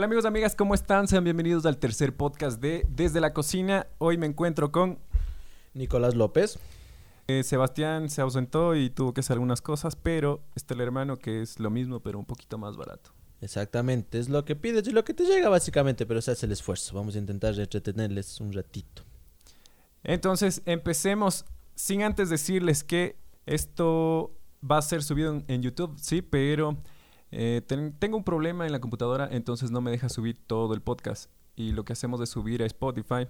Hola amigos, amigas, ¿cómo están? Sean bienvenidos al tercer podcast de Desde la Cocina. Hoy me encuentro con Nicolás López. eh, Sebastián, se ausentó y tuvo que hacer algunas cosas, pero está el hermano que es lo mismo, pero un poquito más barato. Exactamente, es lo que pides y lo que te llega básicamente, pero se hace el esfuerzo. Vamos a intentar entretenerles un ratito. Entonces, empecemos sin antes decirles que esto va a ser subido en, en YouTube, sí, pero eh, ten- tengo un problema en la computadora, entonces no me deja subir todo el podcast. Y lo que hacemos es subir a Spotify.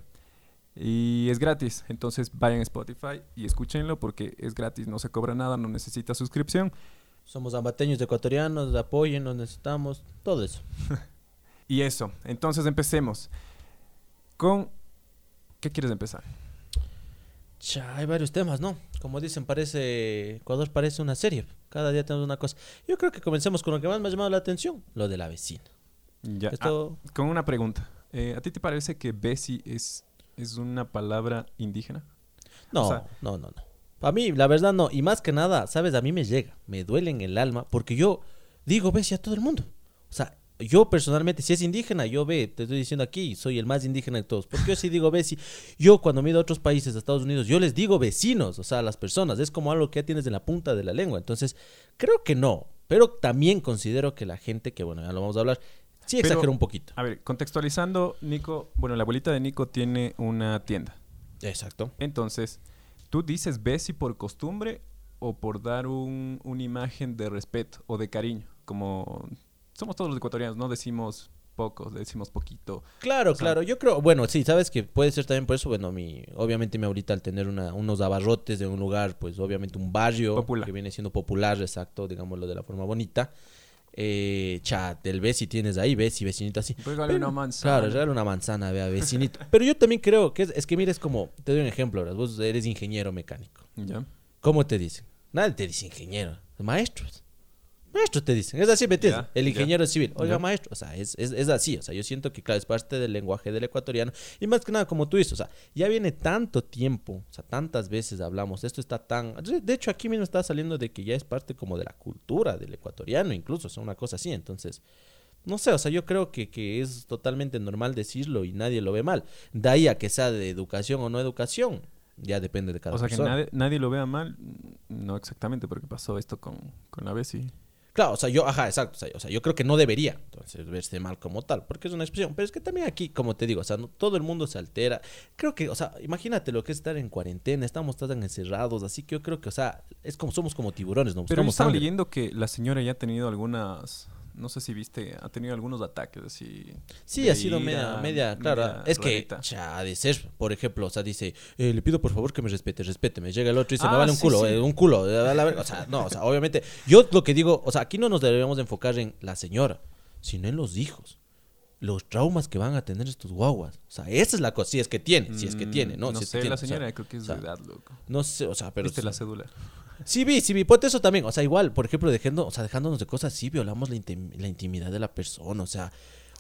Y es gratis, entonces vayan a Spotify y escúchenlo porque es gratis, no se cobra nada, no necesita suscripción. Somos ambateños ecuatorianos, apoyen, nos necesitamos, todo eso. Y eso, entonces empecemos con... ¿Qué quieres empezar? Hay varios temas, ¿no? Como dicen, parece Ecuador parece una serie. Cada día tenemos una cosa. Yo creo que comencemos con lo que más me ha llamado la atención, lo de la vecina. Ya. Esto, Ah, con una pregunta. Eh, ¿A ti te parece que Bessie es, es una palabra indígena? no, o sea- no, no, no. A mí, la verdad, no. Y más que nada, ¿sabes? A mí me llega, me duele en el alma, porque yo digo Bessie a todo el mundo. O sea, yo personalmente, si es indígena, yo ve, te estoy diciendo aquí, soy el más indígena de todos. Porque yo sí digo Bessie. Yo cuando me he ido a otros países, a Estados Unidos, yo les digo vecinos, o sea, a las personas. Es como algo que ya tienes en la punta de la lengua. Entonces, creo que no. Pero también considero que la gente, que bueno, ya lo vamos a hablar, sí exagera un poquito. A ver, contextualizando, Nico, bueno, la abuelita de Nico tiene una tienda. Exacto. Entonces, ¿tú dices Bessie por costumbre o por dar un- una imagen de respeto o de cariño? Como somos todos los ecuatorianos, no decimos poco, decimos poquito. Claro, O sea- claro. Yo creo, bueno, sí, sabes que puede ser también por eso, bueno, mi, obviamente mi abuelita al tener una, unos abarrotes de un lugar, pues obviamente un barrio Popular. que viene siendo popular, exacto, digámoslo de la forma bonita. Eh, chat, del Bessi tienes ahí, Bessi, vecinito así. Regale una manzana. Claro, regala una manzana, vea, vecinito. Pero yo también creo que es, es que mira, es como, te doy un ejemplo, ahora, vos eres ingeniero mecánico. Ya. ¿Cómo te dicen? Nadie te dice ingeniero, maestros. Maestros te dicen, es así, ¿me entiendes? El ingeniero civil, oiga, Ya. maestro, o sea, es, es, es así, o sea, yo siento que, claro, es parte del lenguaje del ecuatoriano, y más que nada, como tú dices, o sea, ya viene tanto tiempo, o sea, tantas veces hablamos, esto está tan, de hecho, aquí mismo está saliendo de que ya es parte como de la cultura del ecuatoriano, incluso, o sea, una cosa así, entonces, no sé, o sea, yo creo que, que es totalmente normal decirlo y nadie lo ve mal, de ahí a que sea de educación o no educación, ya depende de cada O sea, que persona. nadie, nadie lo vea mal. No exactamente, porque pasó esto con, con la Bessie. Claro, o sea, yo, ajá, exacto. O sea, o sea, yo creo que no debería entonces verse mal como tal, porque es una expresión. Pero es que también aquí, como te digo, o sea, no- todo el mundo se altera. Creo que, o sea, imagínate lo que es estar en cuarentena, estamos tan encerrados, así que yo creo que, o sea, es como somos como tiburones, ¿no? Pero yo estaba sangre. leyendo que la señora ya ha tenido algunas, no sé si viste, ha tenido algunos ataques así. Sí, ha sido media, media, claro. media es que, rarita. ya, ha de ser, por ejemplo, o sea, dice, eh, le pido por favor que me respete, respéteme. Llega el otro y dice, Ah, me vale un sí, culo, sí. eh, un culo. O sea, no, o sea, obviamente, yo lo que digo, o sea, aquí no nos deberíamos de enfocar en la señora, sino en los hijos. Los traumas que van a tener estos guaguas. O sea, esa es la cosa. Si es que tiene, si es que Mm, tiene, ¿no? No si que sé, tiene, la o sea, señora creo que es o sea, de edad, loco. no sé, o sea, pero. Viste la cédula. Sí vi, sí vi. Ponte eso también. O sea, igual, por ejemplo, dejando, o sea, dejándonos de cosas así, violamos la, intim- la intimidad de la persona. O sea,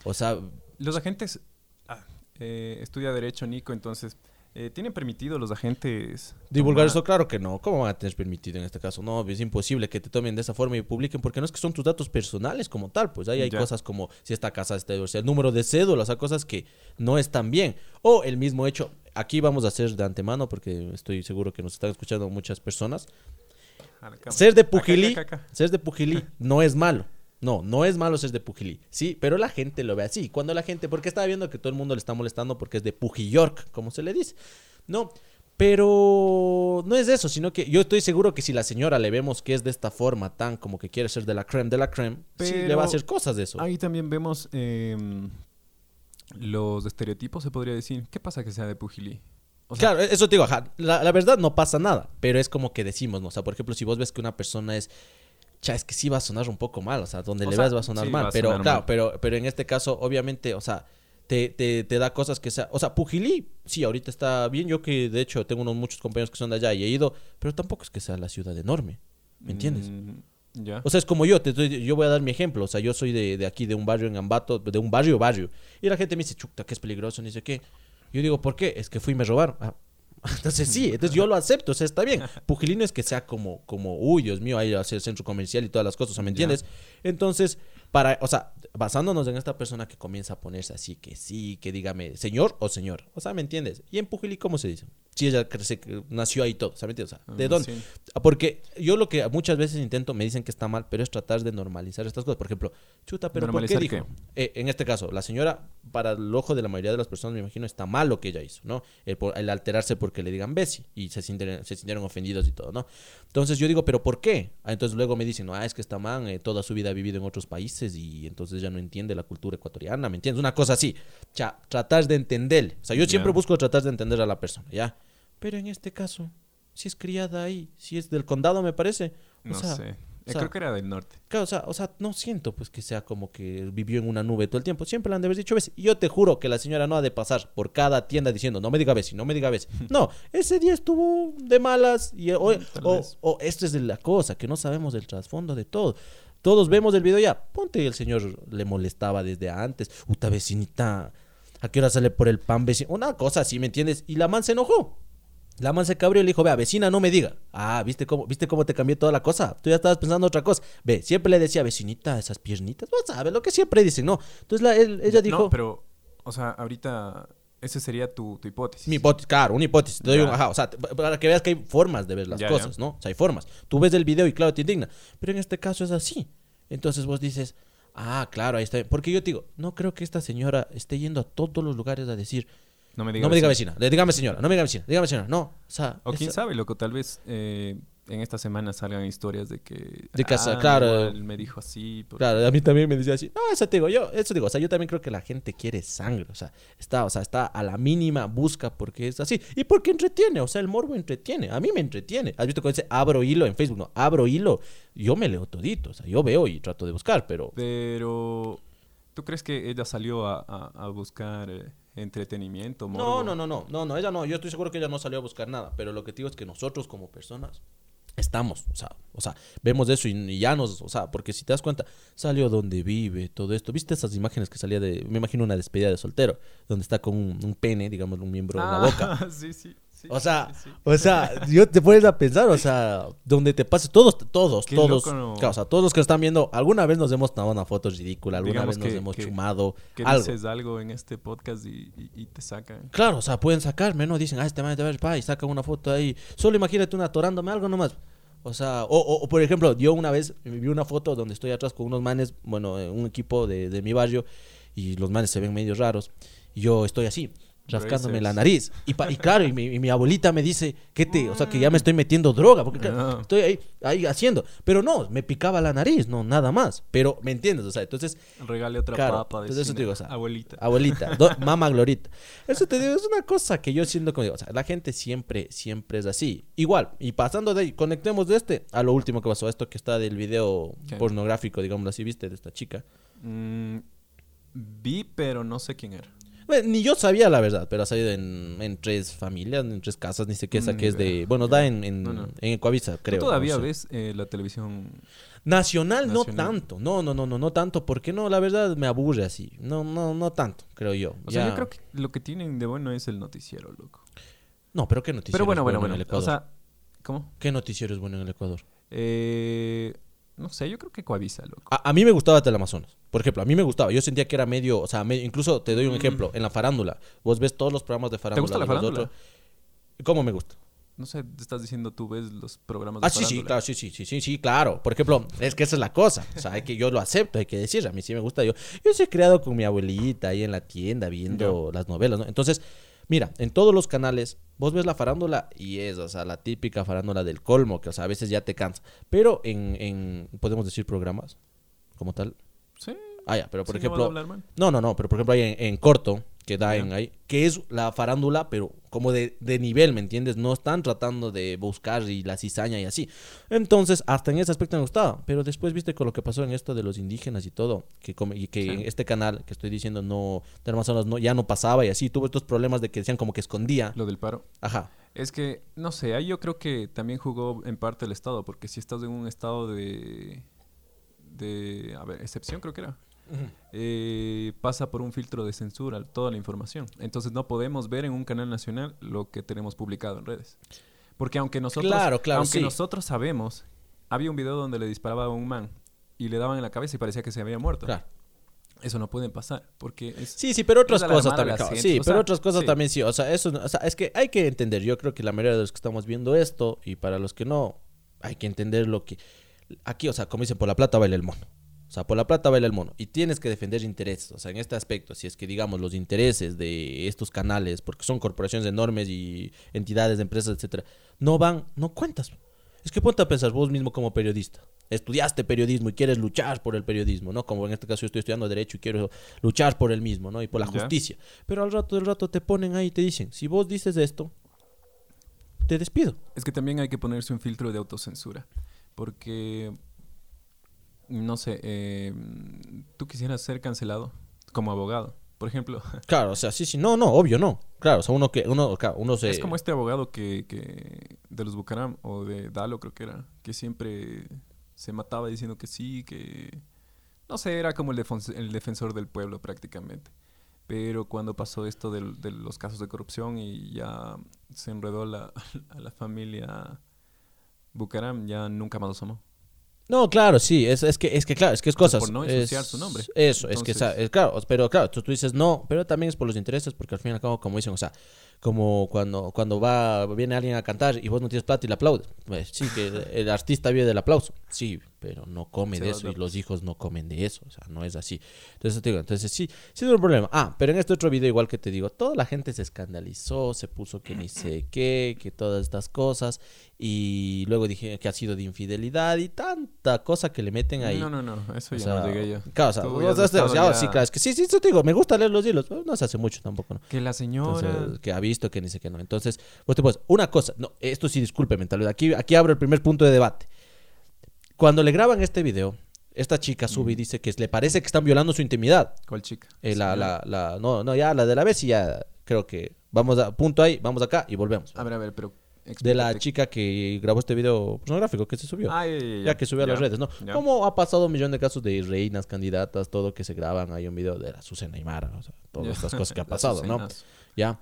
o sea, Los agentes, ah, eh, estudia Derecho Nico, entonces, eh, ¿tienen permitido los agentes Divulgar tomar- eso, claro que no. ¿Cómo van a tener permitido en este caso? No, es imposible que te tomen de esa forma y publiquen, porque no es que son tus datos personales como tal. Pues ahí hay Ya. cosas como si está casada, está divorciada, el número de cédula, o sea, cosas que no están bien. O el mismo hecho, aquí vamos a hacer de antemano, porque estoy seguro que nos están escuchando muchas personas. A la cámara. Ser de Acá, Pujilí, acá, acá. ser de Pujilí no es malo. No, no es malo ser de Pujilí. Sí, pero la gente lo ve así. Cuando la gente, porque estaba viendo que todo el mundo le está molestando porque es de Pujillork, como se le dice. No, pero no es eso, sino que yo estoy seguro que si la señora le vemos que es de esta forma, tan como que quiere ser de la creme de la creme, sí le va a hacer cosas de eso. Ahí también vemos em, los estereotipos, se podría decir. ¿Qué pasa que sea de Pujilí? O sea, claro, eso te digo, ajá, la, la verdad no pasa nada, pero es como que decimos, ¿no? O sea, por ejemplo, si vos ves que una persona es, cha, es que sí va a sonar un poco mal, o sea, donde O le sea, veas va a sonar sí, mal, a pero sonar claro, mal. pero, pero en este caso, obviamente, o sea, te, te, te da cosas que sea, o sea, Pujilí, sí, ahorita está bien, yo que de hecho tengo unos muchos compañeros que son de allá y he ido, pero tampoco es que sea la ciudad enorme, ¿me entiendes? mm. O sea, es como yo, te estoy- yo voy a dar mi ejemplo. O sea, yo soy de, de aquí, de un barrio en Ambato, de un barrio, barrio. Y la gente me dice, chuta, que es peligroso, ni sé qué. Yo digo, ¿por qué? Es que fui y me robaron. Ah, Entonces sí, entonces yo lo acepto, o sea, está bien. Pujilino es que sea como, como, uy, Dios mío, ahí hacer centro comercial y todas las cosas, o sea, ¿me entiendes? Entonces, para, o sea, basándonos en esta persona que comienza a ponerse así, que sí, que dígame señor o señor, o sea, ¿me entiendes? Y en Pujili, ¿cómo se dice? Si ella crece, nació ahí todo, ¿sabes? O sea, ¿de Ah, dónde? sí. Porque yo lo que muchas veces intento, me dicen que está mal, pero es tratar de normalizar estas cosas. Por ejemplo, chuta, pero ¿por qué ¿Normalizar dijo? Eh, en este caso, la señora, para el ojo de la mayoría de las personas, me imagino, está mal lo que ella hizo, ¿no? El, alterarse porque le digan Bessie y se sintieron, se sintieron ofendidos y todo, ¿no? Entonces yo digo, ¿pero por qué? Ah, entonces luego me dicen, no, ah, es que esta man eh, toda su vida ha vivido en otros países y entonces ya no entiende la cultura ecuatoriana, ¿me entiendes? Una cosa así. O sea, tratar de entenderle. O sea, yo siempre busco tratar de entender a la persona, ¿ya? Pero en este caso, si es criada ahí, si es del condado, me parece. O No sea, sé. Eh, o sea- Creo que era del norte. Claro, o sea, o sea, no siento pues que sea como que vivió en una nube todo el tiempo. Siempre le han de haber dicho Bessie. Y yo te juro que la señora no ha de pasar por cada tienda diciendo, no me diga Bessie, no me diga Bessie. No, ese día estuvo de malas. Y, o, Tal o, vez. o esto es de la cosa, que no sabemos del trasfondo de todo. Todos vemos el video ya. Ponte, el señor le molestaba desde antes. Uta vecinita, ¿a qué hora sale por el pan vecino? Una cosa así, ¿me entiendes? Y la man se enojó. La man se cabrió y le dijo, vea, vecina, no me diga. Ah, ¿viste cómo, ¿viste cómo te cambió toda la cosa? Tú ya estabas pensando otra cosa. Ve, siempre le decía, vecinita, esas piernitas. No sabes lo que siempre dicen, ¿no? Entonces la- él- ella dijo, No, pero, o sea, ahorita, ese sería tu, tu hipótesis. mi hipótesis, claro, una hipótesis. Te doy un- ajá, o sea, para que veas que hay formas de ver las Ya, cosas, ya. ¿no? O sea, hay formas. Tú ves el video y claro, te indigna. Pero en este caso es así. Entonces vos dices, ah, claro, ahí está. bien". Porque yo te digo, no creo que esta señora esté yendo a todos los lugares a decir, No me digas. no me diga vecina, le- dígame señora, no me diga vecina, dígame señora. No, o sea, O quién sabe, loco, tal vez eh, en esta semana salgan historias de que... De casa, "Ah, claro. igual me dijo así. Claro, a mí también me decía así. No, eso te digo yo, eso digo, o sea, yo también creo que la gente quiere sangre, o sea, está, o sea, está a la mínima busca porque es así y porque entretiene, o sea, el morbo entretiene, a mí me entretiene. ¿Has visto cuando dice abro hilo en Facebook? No, abro hilo, yo me leo todito, o sea, yo veo y trato de buscar, pero Pero, ¿tú crees que ella salió a, a- a buscar eh, entretenimiento? no, morbo? no, no, no, no, no, ella no, yo estoy seguro que ella no salió a buscar nada, pero lo que te digo es que nosotros como personas estamos, o sea, o sea, vemos eso y, y ya nos, o sea, porque si te das cuenta, salió donde vive, todo esto, ¿viste esas imágenes que salía de, me imagino una despedida de soltero, donde está con un, un pene, digamos, un miembro en la boca? Ah, sí, sí. Sí, O sea, sí, sí. o sea, yo te pones a pensar, o sea, donde te pase, todos, todos, Qué todos, loco, ¿no? claro, o sea, todos los que están viendo, alguna vez nos hemos tomado una foto ridícula, alguna Digamos vez nos hemos que- chumado, Que algo. dices algo en este podcast y, y- y te sacan. Claro, o sea, pueden sacarme, ¿no? Dicen, ah, este man te va a ver, pa, y sacan una foto ahí. Solo imagínate una atorándome algo nomás. O sea, o, o- o, por ejemplo, yo una vez vi una foto donde estoy atrás con unos manes, bueno, eh, un equipo de, de mi barrio, y los manes se ven medio raros. Y yo estoy así, rascándome Racers. la nariz. Y, pa- y claro, y mi, y mi abuelita me dice, ¿qué te? O sea, que ya me estoy metiendo droga, porque Ah. estoy ahí, ahí haciendo. Pero no, me picaba la nariz, no, nada más. Pero, ¿me entiendes? O sea, entonces Regale otra Claro, papa. entonces eso te digo, o sea, Abuelita. Abuelita, do- mamá Glorita. Eso te digo, es una cosa que yo siento como digo, o sea, la gente siempre, siempre es así. Igual, y pasando de ahí, conectemos de este a lo último que pasó, esto que está del video ¿Qué? pornográfico, digamos así, viste, de esta chica. Mm, vi, pero no sé quién era. Bueno, ni yo sabía la verdad, pero ha salido en, en tres familias, en tres casas, ni sé qué, esa Mm, que es de, bueno, da en, en, No, no. en creo. ¿Tú todavía no sé. ves eh, la televisión? Nacional, no Nacional. tanto, no, no, no, no, no tanto, porque no, la verdad me aburre así, no, no, no tanto, creo yo. O sea, yo creo que lo que tienen de bueno es el noticiero, loco. No, pero ¿qué noticiero Pero bueno, es bueno, bueno bueno. en el Ecuador? O sea, ¿cómo? ¿Qué noticiero es bueno en el Ecuador? Eh, no sé, yo creo que Coavisa, loco. A, a mí me gustaba Teleamazonas. Por ejemplo, a mí me gustaba. Yo sentía que era medio, o sea, medio- incluso te doy un ejemplo. En la farándula, vos ves todos los programas de farándula. Mm. gusta la de los farándula? otros. ¿Cómo me gusta? No sé, te estás diciendo tú ves los programas de Ah, sí, sí, claro, sí, sí, sí, sí, sí, claro. Por ejemplo, es que esa es la cosa. O sea, hay que yo lo acepto, hay que decir. A mí sí me gusta. Yo, yo sí he creado con mi abuelita ahí en la tienda viendo las novelas, ¿no? Entonces, mira, en todos los canales, vos ves la farándula y es, o sea, la típica farándula del colmo, que, o sea, a veces ya te cansa. Pero en, en podemos decir programas como tal. Sí. Ah, ya, pero por sí, no ejemplo, hablar no, no, no, pero por ejemplo hay en, en corto, que da Ya. en ahí, que es la farándula, pero como de, de nivel, ¿me entiendes? No están tratando de buscar y la cizaña y así. Entonces, hasta en ese aspecto me gustaba. Pero después, viste, con lo que pasó en esto de los indígenas y todo, que, come- y que Sí. en este canal que estoy diciendo no, de Amazonas no, ya no pasaba y así, tuvo estos problemas de que decían como que escondía. Lo del paro. Ajá. Es que, no sé, ahí yo creo que también jugó en parte el Estado, porque si estás en un estado de. de. a ver, excepción creo que era. Eh, pasa por un filtro de censura toda la información. Entonces no podemos ver en un canal nacional lo que tenemos publicado en redes. Porque aunque nosotros, Claro, claro, aunque sí. nosotros sabemos, había un video donde le disparaba a un man y le daban en la cabeza y parecía que se había muerto. Claro. Eso no puede pasar porque es... Sí, sí, pero otras cosas también. Sí, o pero sea, otras cosas sí. también sí. O sea, eso, o sea, es que hay que entender. Yo creo que la mayoría de los que estamos viendo esto y para los que no, hay que entender lo que aquí, o sea, como dicen, por la plata baila el mono. O sea, por la plata baila el mono. Y tienes que defender intereses. O sea, en este aspecto, si es que, digamos, los intereses de estos canales, porque son corporaciones enormes y entidades de empresas, etcétera, no van, no cuentas. Es que ponte a pensar vos mismo como periodista. Estudiaste periodismo y quieres luchar por el periodismo, ¿no? Como en este caso yo estoy estudiando Derecho y quiero luchar por el mismo, ¿no? Y por la Ya. justicia. Pero al rato del rato te ponen ahí y te dicen, si vos dices esto, te despido. Es que también hay que ponerse un filtro de autocensura. Porque, no sé, eh, tú quisieras ser cancelado como abogado. Por ejemplo, Claro, o sea, sí, sí, no, no, obvio, no. Claro, o sea, uno que, uno, claro, uno se... es como este abogado que, que de los Bucaram o de Dalo creo que era, que siempre se mataba diciendo que sí, que no sé, era como el, defens- el defensor del pueblo prácticamente. Pero cuando pasó esto de los casos de corrupción y ya se enredó la, a la familia Bucaram, ya nunca más lo asomó. No, claro, sí, es, es que es que claro, es que es cosas. por no ensuciar es- su nombre. Eso, es que es claro, pero claro, tú, tú dices no, pero también es por los intereses, porque al fin y al cabo, como dicen, o sea, como cuando, cuando va, viene alguien a cantar y vos no tienes plata y le aplaudes. Pues sí, que el, el artista vive del aplauso, sí, pero no come Se de eso y los hijos no comen de eso, o sea, no es así. Entonces te digo, entonces sí, sí es un problema. Ah, pero en este otro video igual que te digo, toda la gente se escandalizó, se puso que ni sé qué, que todas estas cosas y luego dije que ha sido de infidelidad y tanta cosa que le meten ahí. No, no, no, eso O ya sea, no llegué yo. Claro, o sea, ya- ya- sí, claro, es que sí, sí, eso te digo, me gusta leer los hilos, no se hace mucho tampoco, ¿no? Que la señora... Entonces, que ha visto, que ni sé qué no. Entonces, vos te puedes, una cosa, no, esto sí, disculpe, mentalidad, aquí, aquí abro el primer punto de debate. Cuando le graban este video, esta chica sube y dice que le parece que están violando su intimidad. ¿Cuál chica? Eh, la, la, la, no, no, ya la de la vez y ya creo que vamos a punto ahí, vamos acá y volvemos. A ver, a ver, pero... De la chica que grabó este video pornográfico que se subió. Ah, ya, ya, ya. Ya que subió a las redes, ¿no? Como ha pasado un millón de casos de reinas, candidatas, todo que se graban. Hay un video de la Azucena Aymara, o sea, todas estas cosas que ha pasado, ¿no? Ya.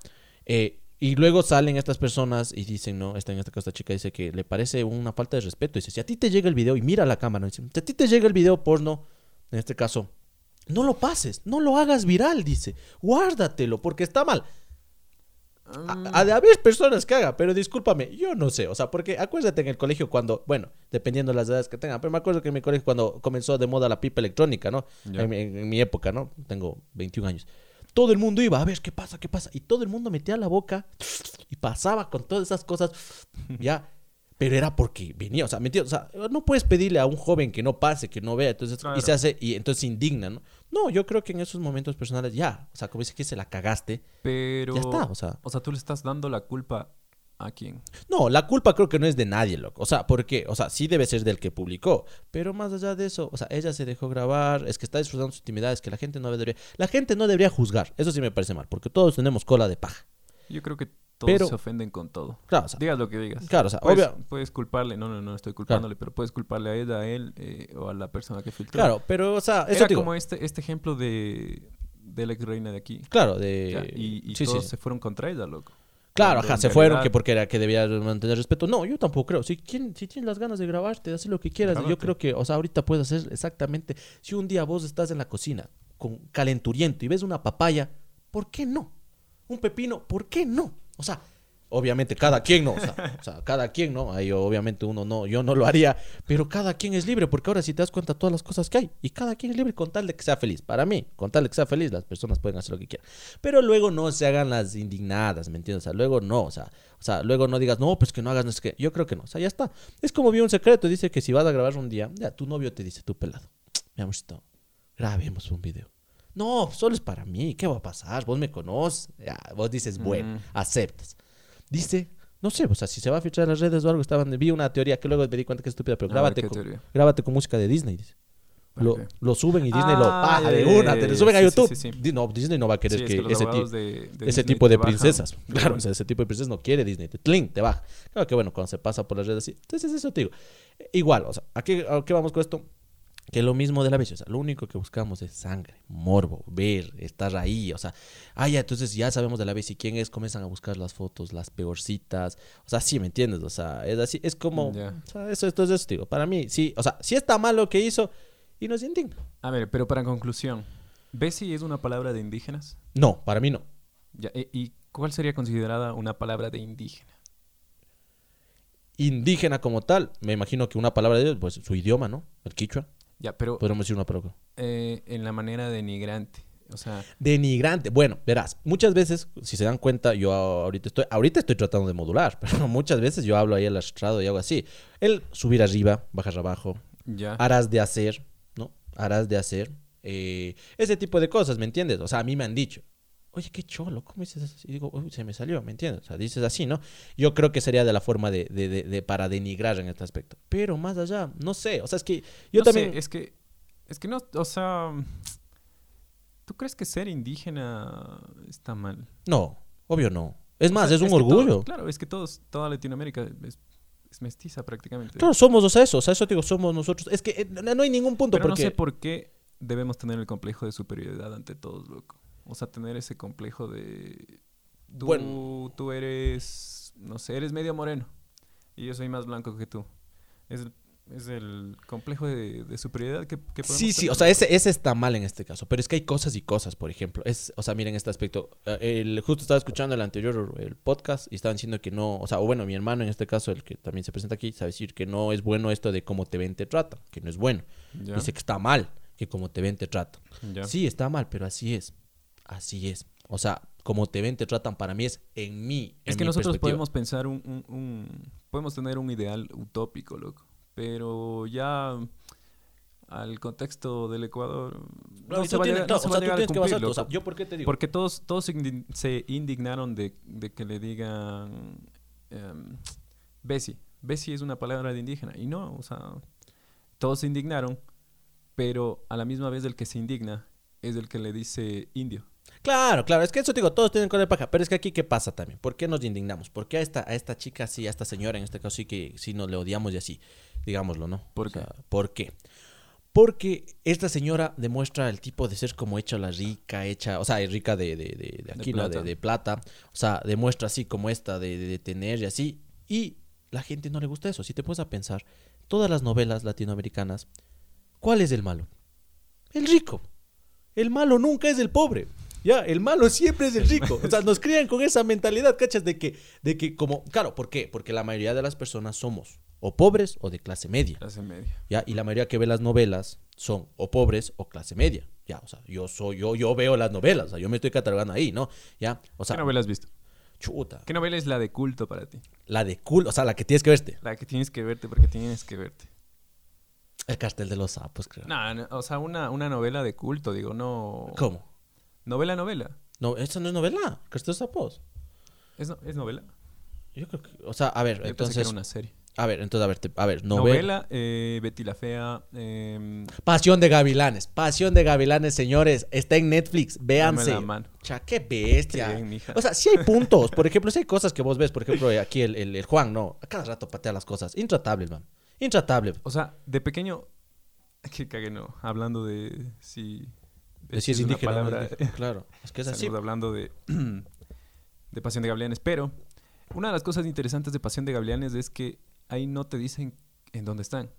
Eh, y luego salen estas personas y dicen, no, esta en esta chica dice que le parece una falta de respeto. Dice, si a ti te llega el video, y mira la cámara, dice, si a ti te llega el video porno, en este caso, no lo pases, no lo hagas viral, dice, guárdatelo, porque está mal. Mm. Ha, ha de haber personas que hagan, pero discúlpame, yo no sé, o sea, porque acuérdate en el colegio cuando, bueno, dependiendo de las edades que tengan, pero me acuerdo que en mi colegio cuando comenzó de moda la pipa electrónica, ¿no? Ya. En, mi- en mi época, ¿no? Tengo 21 años. Todo el mundo iba a ver qué pasa, qué pasa, y todo el mundo metía la boca y pasaba con todas esas cosas, ya. Pero era porque venía, o sea, ¿me entiendes? O sea, no puedes pedirle a un joven que no pase, que no vea, entonces, y Claro. se hace, y entonces se indigna, ¿no? No, yo creo que en esos momentos personales ya, o sea, como dice que se la cagaste, Pero... ya está, o sea. O sea, tú le estás dando la culpa a quién. No, la culpa creo que no es de nadie, loco. O sea, porque, o sea, sí debe ser del que publicó. Pero más allá de eso, o sea, ella se dejó grabar, es que está disfrutando su intimidad, es que la gente no debería. La gente no debería juzgar. Eso sí me parece mal, porque todos tenemos cola de paja. Yo creo que todos Pero- se ofenden con todo. Claro, o sea, Digas lo que digas. claro, o sea, Puedes, obvio. puedes culparle, no, no, no estoy culpándole, pero puedes culparle a ella, a él eh, o a la persona que filtró. Claro, pero, o sea, eso Era digo. como este, este ejemplo de, de la ex reina de aquí. Claro, de. Ya, y y sí, todos sí. se fueron contra ella, loco. Claro, ajá, se fueron que porque era que debía mantener respeto. No, yo tampoco creo. Si, ¿quién- si tienes las ganas de grabarte, de hacer lo que quieras, yo creo que, o sea, ahorita puedes hacer exactamente. Si un día vos estás en la cocina con calenturiento y ves una papaya, ¿por qué no? Un pepino, ¿por qué no? O sea, obviamente cada quien no, o sea, o sea, cada quien no, ahí obviamente uno no, yo no lo haría, pero cada quien es libre, porque ahora si te das cuenta todas las cosas que hay, y cada quien es libre con tal de que sea feliz. Para mí, con tal de que sea feliz, las personas pueden hacer lo que quieran. Pero luego no se hagan las indignadas, ¿me entiendes? O sea, luego no, o sea, o sea, luego no digas, no, pues que no hagas, no sé qué. Yo creo que no, o sea, ya está. Es como vi un secreto, dice que si vas a grabar un día, ya, tu novio te dice, tu pelado, mi amorcito, grabemos un video. No, solo es para mí, ¿qué va a pasar? Vos me conoces, ya, vos dices, bueno, aceptas. Dice, no sé, o sea, si se va a filtrar en las redes o algo, estaban, vi una teoría que luego me di cuenta que es estúpida, pero A ver, grábate ¿qué con, grábate con música de Disney, dice. Lo, lo suben y Disney lo Ah, baja ya, de una, te lo suben a YouTube. sí, sí, sí. Di- No, Disney no va a querer Sí, es que, ese, de- de ese tipo de princesas, claro, o sea, ese tipo de princesas no quiere Disney, te, tlin, te baja. Claro que bueno, cuando se pasa por las redes así. Entonces eso te digo. Igual, o sea, ¿a qué, a qué vamos con esto? Que lo mismo de la sea, lo único que buscamos es sangre, morbo, ver, estar ahí, o sea, ah, ya, entonces ya sabemos de la vez y quién es, comienzan a buscar las fotos, las peorcitas, o sea, sí, ¿me entiendes? O sea, es así, es como, o sea, eso, entonces, digo, para mí, sí, o sea, si está mal lo que hizo, y nos indigna. A ver, pero para conclusión, ¿Bessie es una palabra de indígenas? No, para mí no. Ya, e- ¿Y cuál sería considerada una palabra de indígena? Indígena como tal, me imagino que una palabra de ellos, pues su idioma, ¿no? El quichua. Ya, pero Podríamos decir una palabra. eh, en la manera denigrante. O sea, Denigrante. Bueno, verás, muchas veces, si se dan cuenta, yo ahorita estoy, ahorita estoy tratando de modular, pero muchas veces yo hablo ahí al estrado y hago así. El subir arriba, bajar abajo, ya. harás de hacer, ¿no? Harás de hacer. eh, ese tipo de cosas, ¿me entiendes? O sea, a mí me han dicho, oye, qué cholo, ¿cómo dices eso? Y digo, uy, se me salió, ¿me entiendes? O sea, dices así, ¿no? Yo creo que sería de la forma de, de- de- de- para denigrar en este aspecto. Pero más allá, no sé, o sea, es que yo No también... sé, es que, es que no, o sea, ¿tú crees que ser indígena está mal? No, obvio no. Es O más, sea, es un orgullo. todo- claro, es que todos, toda Latinoamérica es, es mestiza prácticamente. Claro, somos, o sea, eso, o sea, eso te digo, somos nosotros. Es que eh, no, no hay ningún punto Pero porque... no sé por qué debemos tener el complejo de superioridad ante todos, loco. O sea, tener ese complejo de... Tú, Bueno. tú eres, no sé, eres medio moreno y yo soy más blanco que tú. Es el, es el complejo de, de superioridad que, que Sí, sí, tener, o sea, ese, ese está mal en este caso, pero es que hay cosas y cosas, por ejemplo. Es, o sea, miren este aspecto. eh, el, justo estaba escuchando el anterior el podcast y estaban diciendo que no, o sea, o bueno, mi hermano en este caso, el que también se presenta aquí, sabe decir que no es bueno esto de cómo te ven, te tratan, que no es bueno. Ya, Dice que está mal, que como te ven, te tratan. ya. Sí, está mal, pero así es. Así es. O sea, como te ven, te tratan, para mí es en mí. Es en que mi nosotros podemos pensar un, un- un- Podemos tener un ideal utópico, loco. Pero ya al contexto del Ecuador... No se o va a sea, tú llegar o sea. ¿yo por qué te digo? Porque todos, todos se indi- se indignaron de, de que le digan... Um, Bessie. Bessie es una palabra de indígena. Y no, o sea... Todos se indignaron, pero a la misma vez el que se indigna es el que le dice indio. Claro, claro, es que eso te digo, todos tienen con el paja, pero es que aquí qué pasa también, ¿por qué nos indignamos? ¿Por qué a esta, a esta chica sí, a esta señora en este caso sí que sí nos le odiamos y así, digámoslo, ¿no? ¿Por O qué? sea, ¿Por qué? Porque esta señora demuestra el tipo de ser como hecha la rica, hecha, o sea, es rica de, de, de, de aquí, ¿no? plata. De, de plata, o sea, demuestra así como esta de, de, de tener y así, y la gente no le gusta eso, si te pones a pensar, todas las novelas latinoamericanas, ¿cuál es el malo? El rico. El malo nunca es el pobre. Ya, el malo siempre es el rico. O sea, nos crían con esa mentalidad, ¿cachas? De que, de que como, claro, ¿por qué? Porque la mayoría de las personas somos o pobres o de clase media. Clase media. ¿Ya? Y la mayoría que ve las novelas son o pobres o clase media. Ya, o sea, yo soy, yo, yo veo las novelas, o sea, yo me estoy catalogando ahí, ¿no? Ya, o sea, ¿Qué novela has visto? chuta. ¿Qué novela es la de culto para ti? La de cool, o sea, la que tienes que verte. La que tienes que verte porque tienes que verte. El cartel de los sapos, creo. No, no, o sea, una, una novela de culto, digo, no. ¿Cómo? Novela, novela. No, esa no es novela, cartel de los sapos. ¿Es, no- es novela? Yo creo que, o sea, a ver, Yo pensé que entonces, era una serie. a ver, entonces, a ver, te- a ver, novela. Novela, eh, Betty la Fea. Eh, Pasión de Gavilanes. Pasión de Gavilanes, señores. Está en Netflix. Véanse. Cha, qué bestia. Qué bien, mija. O sea, sí hay puntos. Por ejemplo, sí hay cosas que vos ves. Por ejemplo, aquí el, el- el Juan, no. A cada rato patea las cosas. Intratable, man. Intratable. o sea, de pequeño. Que cague, no. Hablando de si. Si es una indígena. o no es palabra- indígena. Claro. Es que es así. Estamos hablando de, de Pasión de Gavilanes. Pero una de las cosas interesantes de Pasión de Gavilanes es que ahí no te dicen en dónde están.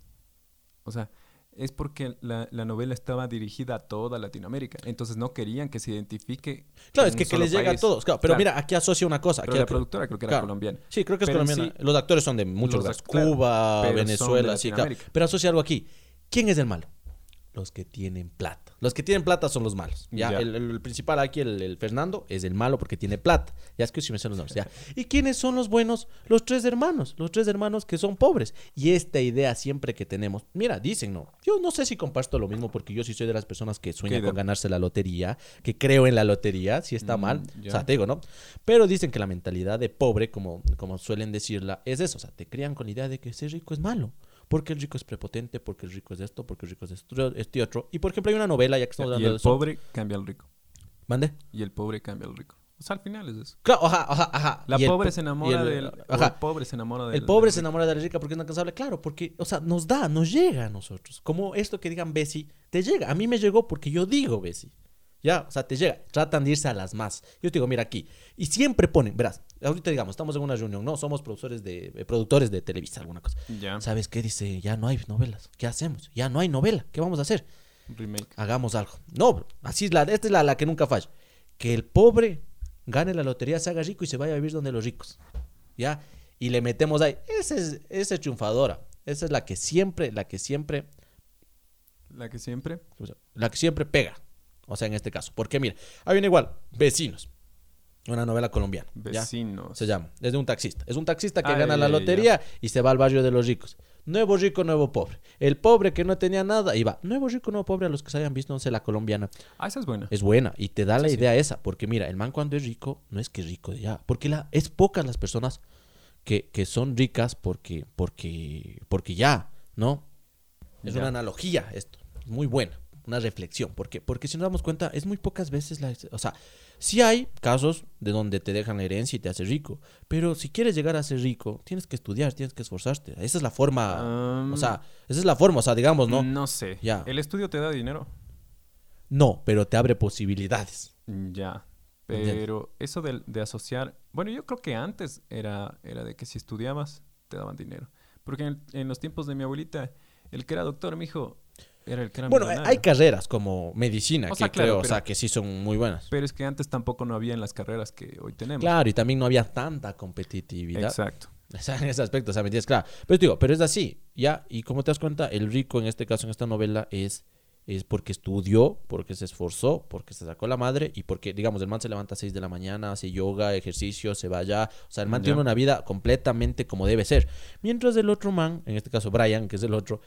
O sea, es porque la, la novela estaba dirigida a toda Latinoamérica. Entonces no querían que se identifique. Claro, es que, un que solo les llega a todos. Claro, pero Claro. mira, aquí asocia una cosa. Pero aquí- la productora creo que era claro. colombiana. Sí, creo que es Pero colombiana. sí, Los actores son de muchos lugares. Cuba, Venezuela, sí. Pero asocia algo aquí. ¿Quién es el malo? Los que tienen plata. Los que tienen plata son los malos. ¿ya? Ya. El, principal aquí, el, el Fernando, es el malo porque tiene plata. Ya es que si me sé los nombres. ¿ya? ¿Y quiénes son los buenos? Los tres hermanos. Los tres hermanos que son pobres. Y esta idea siempre que tenemos. Mira, dicen, no. Yo no sé si comparto lo mismo porque yo sí soy de las personas que sueña ¿Qué idea? con ganarse la lotería. Que creo en la lotería. Si está Mm, mal. ya. O sea, te digo, ¿no? Pero dicen que la mentalidad de pobre, como, como suelen decirla, es eso. O sea, te crían con la idea de que ser rico es malo. Porque el rico es prepotente, porque el rico es esto, porque el rico es esto, este y otro. Y por ejemplo, hay una novela, ya que estamos hablando de el eso. pobre cambia al rico. ¿Mande? Y el pobre cambia al rico. O sea, al final es eso. Claro, ajá, ajá, ajá. La el pobre po- se enamora el- del. el pobre se enamora del. El pobre se enamora de la rica porque es inalcanzable. Claro, porque, o sea, nos da, nos llega a nosotros. Como esto que digan Bessie, te llega. A mí me llegó porque yo digo Bessie. Ya, o sea, te llega. Tratan de irse a las más. Yo te digo, mira aquí. Y siempre ponen, verás, ahorita digamos, estamos en una reunión, no, somos productores de, eh, productores de Televisa, alguna cosa. Ya. ¿Sabes qué? Dice, ya no hay novelas. ¿Qué hacemos? Ya no hay novela. ¿Qué vamos a hacer? Remake. Hagamos algo. No, bro, así es la, esta es la, la que nunca falla. Que el pobre gane la lotería, se haga rico y se vaya a vivir donde los ricos. ¿Ya? Y le metemos ahí. Esa es, esa es triunfadora. Esa es la que siempre, la que siempre La que siempre. la que siempre pega. O sea, en este caso. Porque mira, ahí viene igual, Vecinos. Una novela colombiana. ¿ya? Vecinos. Se llama. Es de un taxista. Es un taxista que gana la ya, lotería y se va al barrio de los ricos. Nuevo rico, nuevo pobre. El pobre que no tenía nada, va. Nuevo rico, nuevo pobre a los que se hayan visto, no sé, la colombiana. Ah, esa es buena. Es buena y te da la sí. idea esa. Porque mira, el man cuando es rico, no es que es rico de ya. Porque la, es pocas las personas que, que son ricas porque, porque, porque ya, ¿no? Es Ya. una analogía esto. Es muy buena. Una reflexión. Porque, porque si nos damos cuenta, es muy pocas veces la. O sea, sí hay casos de donde te dejan la herencia y te hace rico. Pero si quieres llegar a ser rico, tienes que estudiar, tienes que esforzarte. Esa es la forma. Um, o sea, esa es la forma. O sea, digamos, ¿no? No sé. Ya. ¿El estudio te da dinero? No, pero te abre posibilidades. Ya. Pero eso de, de asociar. Bueno, yo creo que antes era, era de que si estudiabas, te daban dinero. Porque en, en los tiempos de mi abuelita, el que era doctor, mi hijo, era el que era Bueno, hay carreras como medicina O que claro, creo, o sea, que sí son muy buenas. Pero es que antes tampoco no había en las carreras que hoy tenemos. Claro, y también no había tanta competitividad. Exacto. O sea, en ese aspecto, o sea, ¿me entiendes? Claro. Pero te digo, pero es así, ¿ya? Y como te das cuenta, el rico en este caso, en esta novela, es, es porque estudió, porque se esforzó, porque se sacó la madre y porque, digamos, el man se levanta a 6 de la mañana, hace yoga, ejercicio, se va allá. O sea, el man tiene una vida completamente como debe ser. Mientras el otro man, en este caso Brian, que es el otro,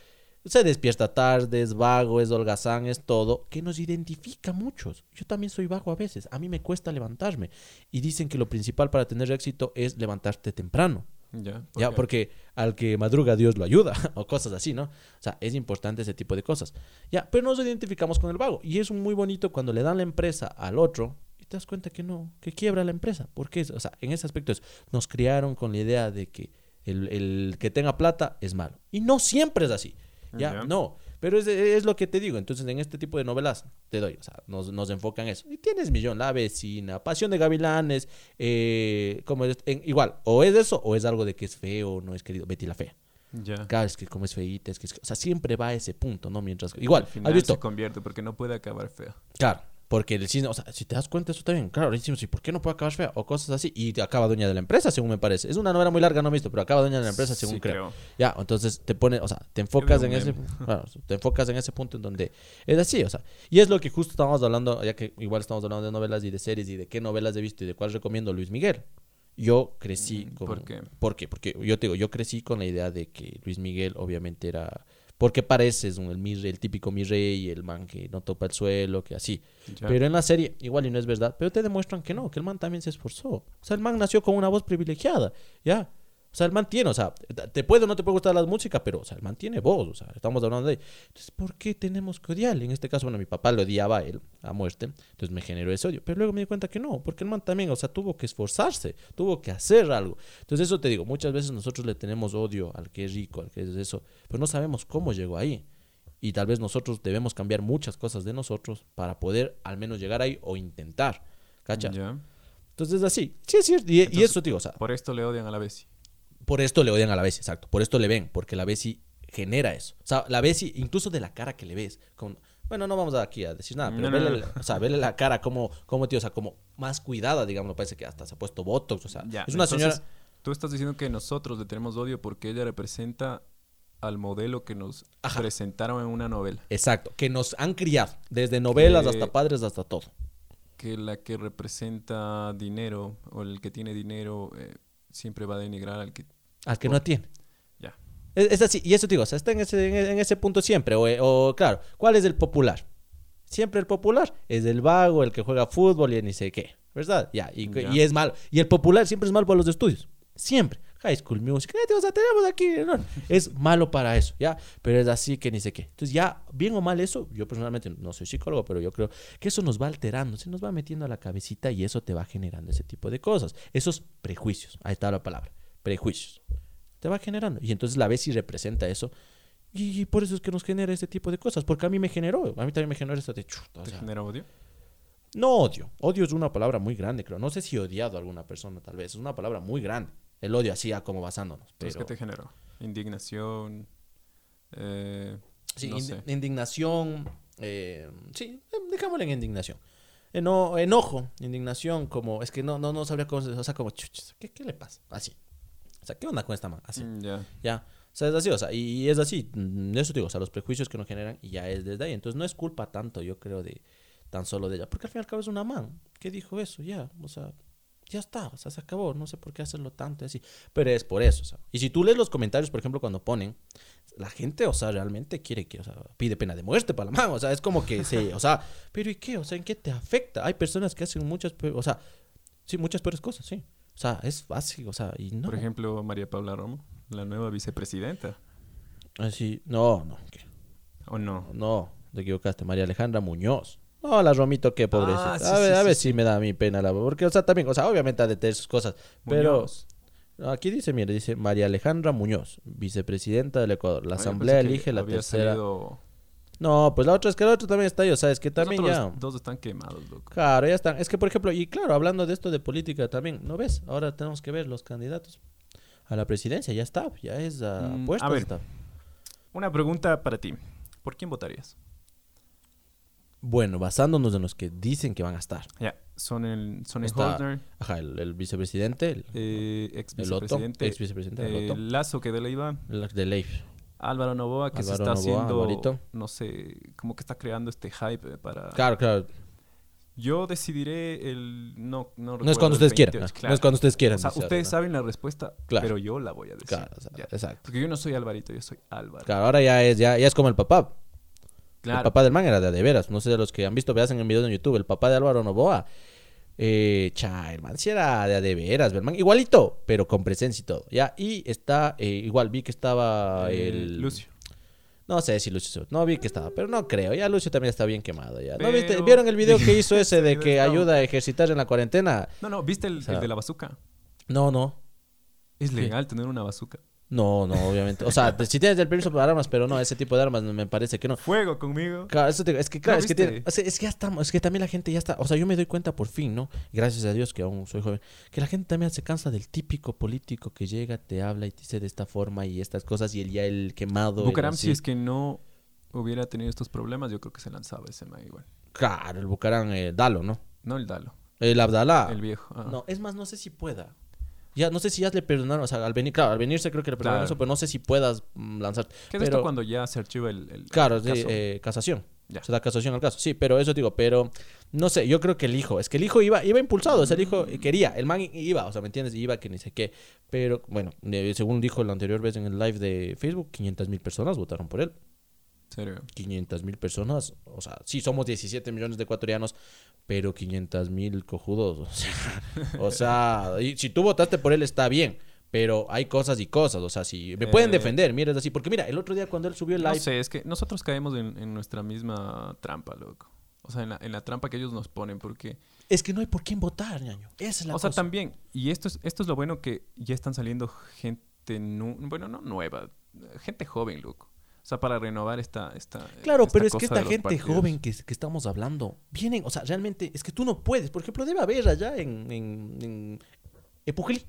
se despierta tarde, es vago, es holgazán, es todo, que nos identifica a muchos. Yo también soy vago a veces, a mí me cuesta levantarme. Y dicen que lo principal para tener éxito es levantarte temprano. Ya. Ya, porque- al que madruga Dios lo ayuda, o cosas así, ¿no? O sea, es importante ese tipo de cosas. Ya, pero nos identificamos con el vago. Y es muy bonito cuando le dan la empresa al otro y te das cuenta que no, que quiebra la empresa. Porque, o sea, en ese aspecto es, nos criaron con la idea de que el, el que tenga plata es malo. Y no siempre es así. Ya, no. Pero es, es lo que te digo. Entonces, en este tipo de novelas, te doy. O sea, nos, nos enfocan eso. Y tienes Millón, La Vecina, Pasión de Gavilanes. Eh, como es- en- igual, o es eso, o es algo de que es feo, no es querido. Betty la Fea. Ya. Claro, es que como es feíta, es que, es que- O sea, siempre va a ese punto, ¿no? Mientras. Igual, Al final ¿has visto? se convierte porque no puede acabar feo. Claro. Porque el cine, o sea, si te das cuenta, eso también. Claro, decimos, ¿y por qué no puede acabar fea? O cosas así. Y acaba dueña de la empresa, según me parece. Es una novela muy larga, no he visto, pero acaba dueña de la empresa, según Sí, creo. Ya, entonces te pone, o sea, te enfocas en ese, claro, te enfocas en ese punto en donde es así, o sea, y es lo que justo estábamos hablando, ya que igual estamos hablando de novelas y de series y de qué novelas he visto y de cuál recomiendo Luis Miguel. Yo crecí Mm, con ¿por qué? ¿Por qué? Porque yo te digo, yo crecí con la idea de que Luis Miguel obviamente era porque pareces un, el, típico mi rey, el man que no topa el suelo, que así. Ya. Pero en la serie, igual y no es verdad, pero te demuestran que no, que el man también se esforzó. O sea, el man nació con una voz privilegiada, ¿ya? O sea, el man tiene, o sea, te puede o no te puede gustar la música, pero, o sea, el man tiene voz, o sea, estamos hablando de... Entonces, ¿por qué tenemos que odiarle? En este caso, bueno, mi papá lo odiaba a él, a muerte, entonces me generó ese odio. Pero luego me di cuenta que no, porque el man también, o sea, tuvo que esforzarse, tuvo que hacer algo. Entonces, eso te digo, muchas veces nosotros le tenemos odio al que es rico, al que es eso, pero no sabemos cómo llegó ahí. Y tal vez nosotros debemos cambiar muchas cosas de nosotros para poder al menos llegar ahí o intentar. ¿Cacha? Ya. Entonces así. Sí, es cierto. Y, y Entonces, eso, digo, o sea, Por esto le odian a la Bessie. Por esto le odian a la Bessie, exacto. Por esto le ven, porque la Bessie genera eso. O sea, la Bessie, incluso de la cara que le ves, con, bueno, no vamos aquí a decir nada, pero No, no, vele, no. o sea, vele la cara como, como, tío, o sea, como más cuidada, digamos, parece que hasta se ha puesto Botox, o sea, Ya, es una entonces, señora... Tú estás diciendo que nosotros le tenemos odio porque ella representa al modelo que nos Ajá. presentaron en una novela. Exacto, que nos han criado, desde novelas Que- hasta padres, hasta todo. Que la que representa dinero o el que tiene dinero eh, siempre va a denigrar al que... Al que Por- no tiene. Ya. Es, es así, y eso te digo, o sea, está en ese, en, ese punto siempre. O, o, claro, ¿cuál es el popular? Siempre el popular es el vago, el que juega fútbol y ni sé qué, ¿verdad? Ya, y, Ya. y es malo. Y el popular siempre es malo para los estudios. Siempre. High School Music, eh, o sea, tenemos aquí. ¿no? Es malo para eso, ¿ya? Pero es así que ni sé qué. Entonces, ya, bien o mal eso, yo personalmente no soy psicólogo, pero yo creo que eso nos va alterando, se nos va metiendo a la cabecita y eso te va generando ese tipo de cosas. Esos prejuicios, ahí está la palabra, prejuicios te va generando. Y entonces la Bessie representa eso. Y, por eso es que nos genera este tipo de cosas. Porque a mí me generó. A mí también me generó esto de chuta. o ¿Te genera odio? No odio. Odio es una palabra muy grande, creo. No sé si he odiado a alguna persona, tal vez. Es una palabra muy grande. El odio así, a como basándonos. Pero... ¿qué te generó? Indignación. Eh, Sí, no indi- sé. indignación. eh, sí, eh, dejémosle en indignación. Eno- enojo, indignación, como. Es que no, no, no sabría cómo. O sea, como. chuchis, ¿qué, ¿Qué le pasa? Así. O sea, ¿qué onda con esta man? Así. Mm, ya. Ya. O sea, es así, o sea, y, y es así. mm, Eso te digo, o sea, los prejuicios que nos generan y ya es desde ahí. Entonces no es culpa tanto, yo creo, de tan solo de ella. Porque al fin y al cabo es una man. ¿Qué dijo eso? Ya, o sea, ya está, o sea, se acabó. No sé por qué hacerlo tanto y así. Pero es por eso, o sea. Y si tú lees los comentarios, por ejemplo, cuando ponen, la gente, o sea, realmente quiere que, o sea, pide pena de muerte para la man. O sea, es como que se, o sea, pero ¿y qué? O sea, ¿en qué te afecta? Hay personas que hacen muchas, o sea, sí, muchas peores cosas, sí. O sea, es fácil, o sea, y no. Por ejemplo, María Paula Romo, la nueva vicepresidenta. Así, no, no, ¿qué? ¿O no? No, te equivocaste, María Alejandra Muñoz. No, la Romito, qué pobrecita. Ah, sí, a ver, sí, a ver si me da mi pena la porque o sea, también, o sea, obviamente ha de tener sus cosas, pero aquí dice, mire, dice María Alejandra Muñoz, vicepresidenta del Ecuador. La asamblea elige la tercera. salido- No, pues la otra es que la otra también está ahí, o sea, es que también ya dos están quemados, loco. Claro, ya están. Es que, por ejemplo, y claro, hablando de esto de política también, ¿no ves? Ahora tenemos que ver los candidatos a la presidencia, ya está, ya es a Mm, a ver. está. Una pregunta para ti. ¿Por quién votarías? Bueno, basándonos en los que dicen que van a estar. Ya, son el, son el Está- Ajá, el, el vicepresidente, el, eh, ex el Otto, vicepresidente, ex vicepresidente, el eh, Otto, Lazo que de la iba, de Leif. Álvaro Novoa que se Álvaro está haciendo, Alvarito. no sé, como que está creando este hype eh, para... Claro, claro. Yo decidiré el... No, no, No es recuerdo, cuando el ustedes quieran. 28, No es cuando ustedes quieran. O sea, dice ustedes saben la respuesta, Claro. pero yo la voy a decir. Claro, o sea, Ya. exacto. Porque yo no soy Alvarito, yo soy Álvaro. Claro, ahora ya es, ya, ya es como el papá. El papá del man era de, de veras. No sé de los que han visto, veas en el video en YouTube. El papá de Álvaro Novoa. Eh, cha, el man sí era de, de veras, man. Igualito, pero con presencia y todo. Ya, y está, eh, igual vi que estaba Eh, el. Lucio. No sé si Lucio. No vi que estaba, pero no creo. Ya Lucio también está bien quemado. Ya. ¿No viste- Pero- ¿Vieron el video que hizo ese de que ayuda a ejercitar en la cuarentena? No, no, ¿viste el, O sea, el de la bazooka? No, no. Es legal tener una bazooka. No, no, obviamente. O sea, si tienes el permiso para armas, pero no, ese tipo de armas me parece que no. Fuego conmigo. Claro, eso te- es que claro, ¿No es que tiene- es que ya estamos, es que también la gente ya está, o sea, yo me doy cuenta por fin, ¿no? Gracias a Dios que aún soy joven, que la gente también se cansa del típico político que llega, te habla y te dice de esta forma y estas cosas y el ya el quemado. Bucaram, si es que no hubiera tenido estos problemas, yo creo que se lanzaba ese man igual. Claro, el Bucarán, eh, Dalo, ¿no? No el Dalo, El Abdalá. el viejo. ah. No, es más, no sé si pueda. Ya, no sé si ya le perdonaron, o sea, al venir, claro, al venirse creo que le perdonaron Claro. eso, pero no sé si puedas mm, lanzar. ¿Qué es pero- esto cuando ya se archiva el, el Claro, el caso? eh, casación. Ya. Se da casación al caso. Sí, pero eso digo, pero no sé, yo creo que el hijo, es que el hijo iba, iba impulsado, o sea, el hijo quería, el man iba, o sea, ¿me entiendes? Iba que ni sé qué. Pero bueno, según dijo la anterior vez en el live de Facebook, 500 mil personas votaron por él. Serio. 500 mil personas, o sea, sí somos 17 millones de ecuatorianos, pero 500 mil cojudos, o sea, o sea, y si tú votaste por él está bien. Pero hay cosas y cosas, o sea, si me pueden Eh, defender, mira, es así. Porque mira, el otro día cuando él subió el No live, sé, es que nosotros caemos en, en nuestra misma trampa, loco. O sea, en la, en la trampa que ellos nos ponen, porque... Es que no hay por quién votar, ñaño. Esa es la o sea, cosa. también, y esto es, esto es lo bueno que ya están saliendo gente, nu- bueno, no nueva, gente joven, loco. O sea, para renovar esta... esta Claro, esta pero es que esta gente joven que, que estamos hablando, vienen, o sea, realmente, es que tú no puedes. Por ejemplo, debe haber allá en, en, en un-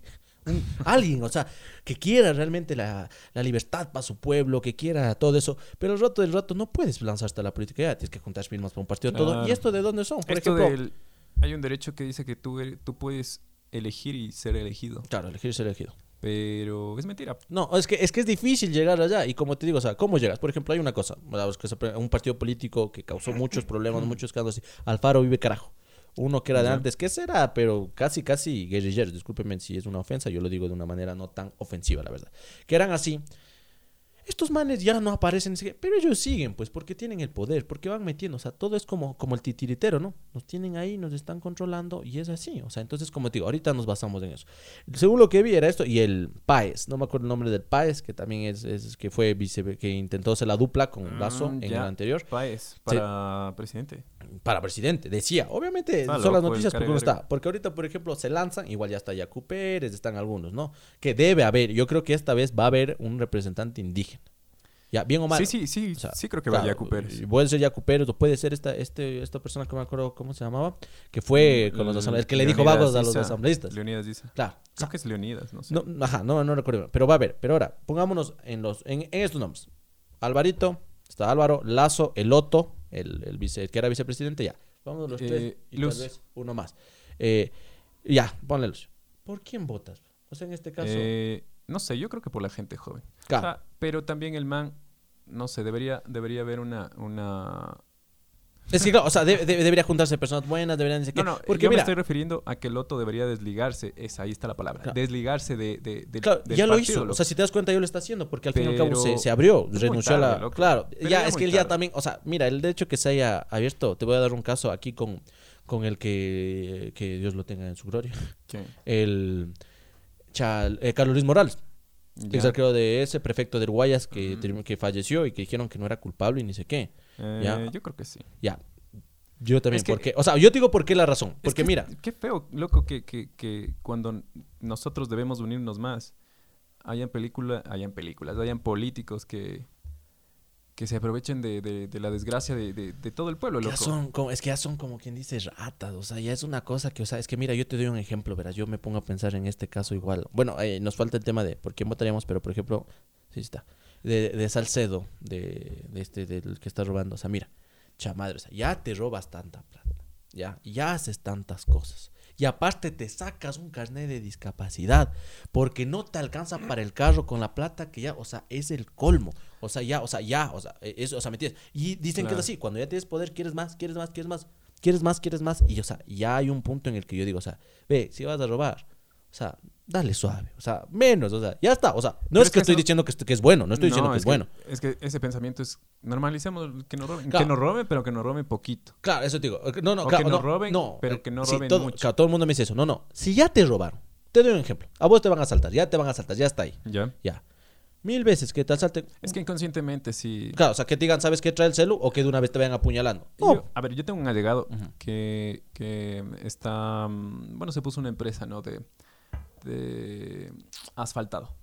alguien, o sea, que quiera realmente la, la libertad para su pueblo, que quiera todo eso. Pero el rato del rato no puedes lanzarte a la política, ya tienes que juntar firmas para un partido, todo. ¿Y esto de dónde son? Por Esto ejemplo, del- hay un derecho que dice que tú, tú puedes elegir y ser elegido, claro, elegir ser elegido. Pero es mentira. No, es que, es que es difícil llegar allá. Y como te digo, o sea, ¿cómo llegas? Por ejemplo, hay una cosa, un partido político que causó muchos problemas, muchos escándalos. Alfaro vive carajo. Uno que era de antes, ¿qué será? Pero casi, casi guerrilleros. Discúlpenme si es una ofensa, yo lo digo de una manera no tan ofensiva, la verdad. Que eran así. Estos manes ya no aparecen, pero ellos siguen, pues, porque tienen el poder, porque van metiendo, o sea, todo es como, como el titiritero, ¿no? Nos tienen ahí, nos están controlando y es así, o sea, entonces, como te digo, ahorita nos basamos en eso. Según lo que vi era esto, y el Paez, no me acuerdo el nombre del Paez, que también es, es que fue vice, que intentó hacer la dupla con Lazo Mm, en ya. el anterior, Paez, para presidente. Para presidente, decía, obviamente Está son loco las noticias porque careverga. está, porque ahorita, por ejemplo, se lanzan, igual ya está Yacu Pérez, están algunos, ¿no? Que debe haber, yo creo que esta vez va a haber un representante indígena. Ya, bien o mal. Sí, sí, sí, O sea, sí creo que claro, va Yacu Pérez. Puede ser Yacu Pérez o puede ser esta, este, esta persona que me acuerdo cómo se llamaba, que fue con los asambleístas, el que le dijo vagos a los asambleístas. Leonidas dice. Claro. Creo que es Leonidas, no sé. No, ajá, no, no recuerdo. Pero va a ver, pero ahora, pongámonos en los, en, en estos nombres. Alvarito, está Álvaro, Lazo, Eloto, el, el vice, el que era vicepresidente, ya. Vamos los Eh, tres y Luz. tal vez uno más. Eh, ya, ponle Lucio. ¿Por quién votas? O sea, en este caso. Eh, no sé, yo creo que por la gente joven. O claro. sea, pero también el man, no sé, debería, debería haber una, una... es que, claro, o sea, de- de- debería juntarse personas buenas, deberían decir que. No, no, porque yo me mira, estoy refiriendo a que Loto debería desligarse, esa, ahí está la palabra, Claro. desligarse de, de, del- Claro, del ya lo hizo. loco. O sea, si te das cuenta, yo lo está haciendo porque al fin y al cabo Pero se, se abrió, es renunció a la. loco. Claro, Pero ya es que él ya también. O sea, mira, el hecho que se haya abierto, te voy a dar un caso aquí con, con el que, que Dios lo tenga en su gloria. El Chal- eh, Carlos Luis Morales, Ya. ex arquero de ese, prefecto del Guayas, que, que falleció y que dijeron que no era culpable y ni sé qué. Eh, ya. Yo creo que sí. Ya. Yo también, Es que- porque. O sea, yo te digo por qué la razón. Es Porque que mira. Qué feo, loco, que, que, que cuando nosotros debemos unirnos más, hayan, película, hayan películas, hayan políticos que, que se aprovechen de, de- de la desgracia de, de- de todo el pueblo, Ya loco. son como, es que ya son como quien dice ratas, o sea, ya es una cosa que, o sea, es que mira, yo te doy un ejemplo, verás, yo me pongo a pensar en este caso igual. Bueno, eh, nos falta el tema de por quién votaríamos, pero por ejemplo, sí está, de, de Salcedo, de, de este, del que está robando, o sea, mira, chamadre, o sea, ya te robas tanta plata, ya, ya haces tantas cosas. Y aparte te sacas un carnet de discapacidad porque no te alcanza para el carro con la plata que ya, o sea, es el colmo. O sea, ya, o sea, ya, o sea, eh, eso, o sea, ¿me entiendes? Y dicen que es así, cuando ya tienes poder, quieres más, quieres más, quieres más, quieres más, quieres más. Y, o sea, ya hay un punto en el que yo digo, o sea, ve, si vas a robar, o sea, dale suave, o sea, menos, o sea, ya está. O sea, no Pero es es que estoy diciendo que, est- que es bueno, no estoy diciendo que es, bueno. Es que ese pensamiento es, normalicemos que nos roben, Claro. que nos roben, pero que nos roben poquito. Claro, eso te digo. No, no, O claro, que no no, roben, no, pero eh, que no sí, roben todo, mucho. claro, todo el mundo me dice eso. No, no. Si ya te robaron, te doy un ejemplo. A vos te van a asaltar, ya te van a asaltar, ya está ahí. ¿Ya? Ya. Mil veces que te asalten. Es que inconscientemente sí... Claro, o sea, que te digan, ¿sabes qué trae el celu? O que de una vez te vayan apuñalando. Yo- No. a ver, yo tengo un allegado que, que está, mm, bueno, se puso una empresa, ¿no? De, de asfaltado.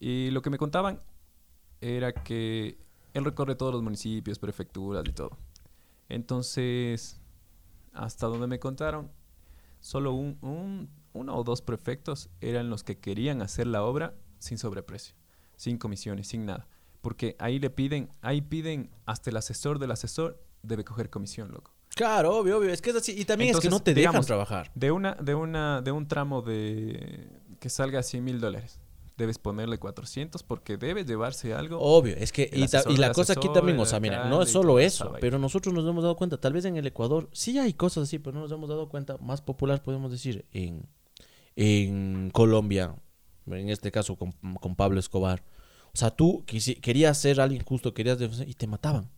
Y lo que me contaban era que él recorre todos los municipios, prefecturas y todo. Entonces, hasta donde me contaron, solo un, un- uno o dos prefectos eran los que querían hacer la obra sin sobreprecio, sin comisiones, sin nada. Porque ahí le piden, ahí piden hasta el asesor del asesor debe coger comisión, loco. Claro, obvio, obvio. Es que es así. Y también es que no te dejan digamos, trabajar. De una, de una, de un tramo de que salga a 100 mil dólares, debes ponerle 400 porque debes llevarse algo. Obvio, es que, y, asesor y la cosa aquí también, o sea, mira, no es solo eso, pero nosotros nos hemos dado cuenta, tal vez en el Ecuador sí hay cosas así, pero no nos hemos dado cuenta, más popular podemos decir, en, en Colombia, en este caso con, con Pablo Escobar. O sea, tú querías ser alguien justo, querías defender y te mataban.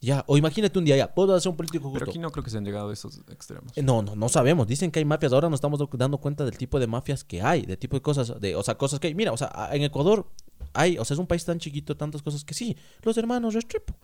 Ya, o imagínate un día ya, puedo ser un político justo. pero aquí no creo que se han llegado a esos extremos. No, no, no sabemos. Dicen que hay mafias. Ahora nos estamos do- dando cuenta del tipo de mafias que hay, del tipo de cosas, de, o sea, cosas que hay. Mira, o sea, en Ecuador hay, o sea, es un país tan chiquito, tantas cosas que sí. Los hermanos Restrepo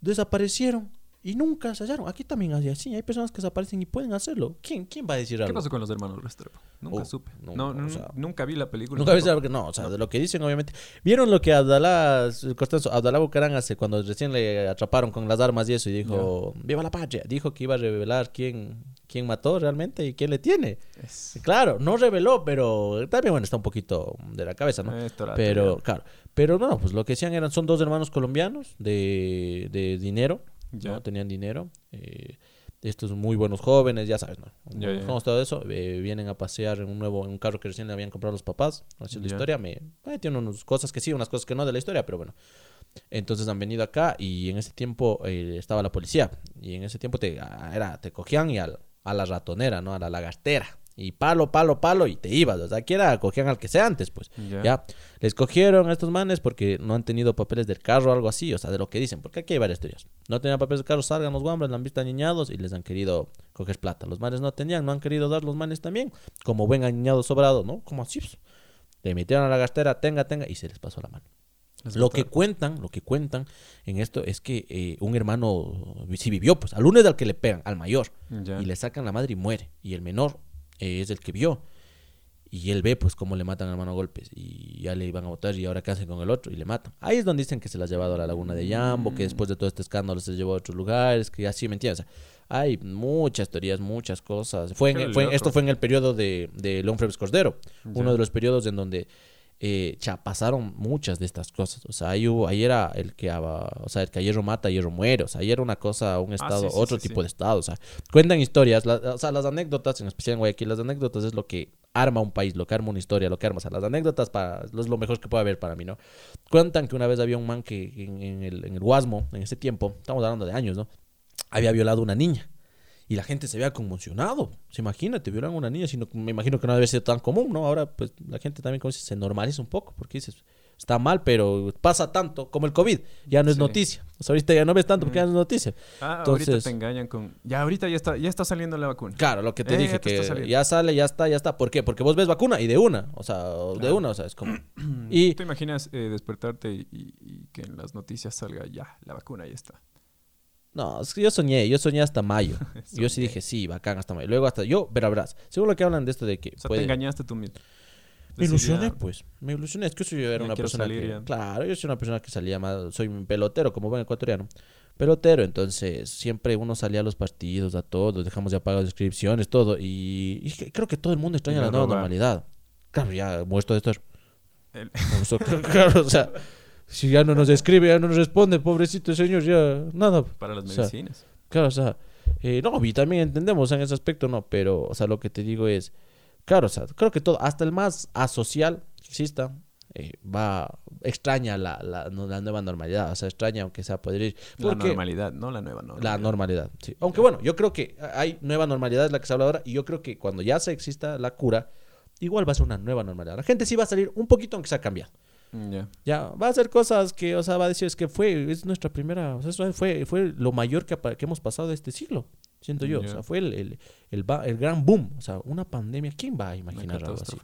desaparecieron y nunca se hallaron. Aquí también hay así. Hay personas que desaparecen y pueden hacerlo. ¿Quién, quién va a decir ¿Qué algo? pasó con los hermanos Restrepo? Nunca Oh, supe. no, No, o nu- sea, nunca vi la película. Nunca tampoco. algo que no, o sea, No. de lo que dicen, obviamente. ¿Vieron lo que Abdalá, Costanzo, Abdalá Bucarán hace cuando recién le atraparon con las armas y eso y dijo, ¡Viva la patria! Dijo que iba a revelar quién, quién mató realmente y quién le tiene. Es- Claro, no reveló, pero también, bueno, está un poquito de la cabeza, ¿no? eh, torate, Pero, claro, pero no, pues lo que decían eran, son dos hermanos colombianos de, de dinero, ¿no? Tenían dinero. eh, estos muy buenos jóvenes, ya sabes, ¿no? Ya. Como todo eso, eh, vienen a pasear en un nuevo, en un carro que recién le habían comprado los papás. Así la historia, me, eh, tiene unas cosas que sí, unas cosas que no de la historia, pero bueno. Entonces han venido acá y en ese tiempo eh, estaba la policía. Y en ese tiempo te, ah, era, te cogían y al- a la ratonera, ¿no? A la lagartera. Y palo, palo, palo y te ibas. O sea, aquí era, cogían al que sea antes, pues. Ya. Ya. Les cogieron a estos manes porque no han tenido papeles del carro o algo así, o sea, de lo que dicen, porque aquí hay varias teorías. No tenían papeles del carro, salgan los guambras, la han visto aniñados y les han querido coger plata. Los manes no tenían, no han querido dar los manes también, como buen aniñado sobrado, ¿no? Como así. pues. Le metieron a la gastera, tenga, tenga, y se les pasó la mano. Lo que cuentan, lo que cuentan en esto es que eh, un hermano sí vivió, pues al lunes al que le pegan, al mayor, y le sacan la madre y muere. Y el menor eh, es el que vio. Y él ve pues cómo le matan al hermano a golpes y ya le iban a votar y ahora qué hacen con el otro y le matan. Ahí es donde dicen que se las ha llevado a la laguna de Yambo, que después de todo este escándalo se llevó a otros lugares, que así, ¿me entiendes? O sea, hay muchas teorías, muchas cosas. Fue, en- fue- esto fue en el periodo de, de León Febres Cordero, uno de los periodos en donde eh, pasaron muchas de estas cosas. O sea, ahí, hubo- ahí era el que, o sea, el que a hierro mata, a hierro muere. O sea, ahí era una cosa, un estado, Ah, sí, sí, otro sí, tipo de estado. O sea, cuentan historias, la- o sea, las anécdotas, en especial en Guayaquil, las anécdotas es lo que arma un país, lo que arma una historia, lo que arma. O sea, las anécdotas para, es lo mejor que puede haber para mí, ¿no? Cuentan que una vez había un man que en, en el, en el Guasmo, en ese tiempo, estamos hablando de años, ¿no? Había violado a una niña. Y la gente se había conmocionado. Se imagina, te violan a una niña, sino me imagino que no debe ser tan común, ¿no? Ahora, pues, la gente también, como se normaliza un poco, porque dices, está mal, pero pasa tanto, como el COVID, ya no es Sí. noticia. O sea, ahorita ya no ves tanto porque ya no es noticia. Ah, ahorita te engañan con... Ya, ahorita ya está, ya está saliendo la vacuna. Claro, lo que te Eh, dije, ya te está que ya sale, ya está, ya está. ¿Por qué? Porque vos ves vacuna y de una, o sea, de una, o sea, es como... y ¿Te imaginas eh, despertarte y que en las noticias salga ya, la vacuna ya está? No, es que yo soñé, yo soñé hasta mayo. yo sí dije, sí, bacán hasta mayo. Luego hasta yo, pero verás, según lo que hablan de esto de que O sea, puede- te engañaste tú mismo. Me ilusioné, pues. Me ilusioné. Es que yo era una persona salir que... ya. Claro, yo soy una persona que salía más... Soy un pelotero, como buen ecuatoriano. Pelotero, entonces siempre uno salía a los partidos, a todos, dejamos ya pagadas inscripciones, todo. Y, y creo que todo el mundo extraña la nueva normalidad. Claro, ya muerto de estar. El- claro, o sea, si ya no nos escribe, ya no nos responde, pobrecito señor, ya nada. para las O sea, medicinas. Claro, o sea, eh, no, y también entendemos en ese aspecto, no, pero, o sea, lo que te digo es, claro, o sea, creo que todo, hasta el más asocial que exista, eh, va, extraña la, la, la nueva normalidad, o sea, extraña aunque sea poder ir. La Porque normalidad, no la nueva normalidad. la normalidad, sí. Aunque bueno, yo creo que hay nueva normalidad, es la que se habla ahora, y yo creo que cuando ya se exista la cura, igual va a ser una nueva normalidad. La gente sí va a salir un poquito aunque sea cambiado. Mm, Ya. Va a hacer cosas que, o sea, va a decir, es que fue, es nuestra primera, o sea, eso fue, fue lo mayor que, hemos pasado de este siglo, siento yo. O sea, fue el, el, el, gran boom, o sea, una pandemia, ¿quién va a imaginar algo así?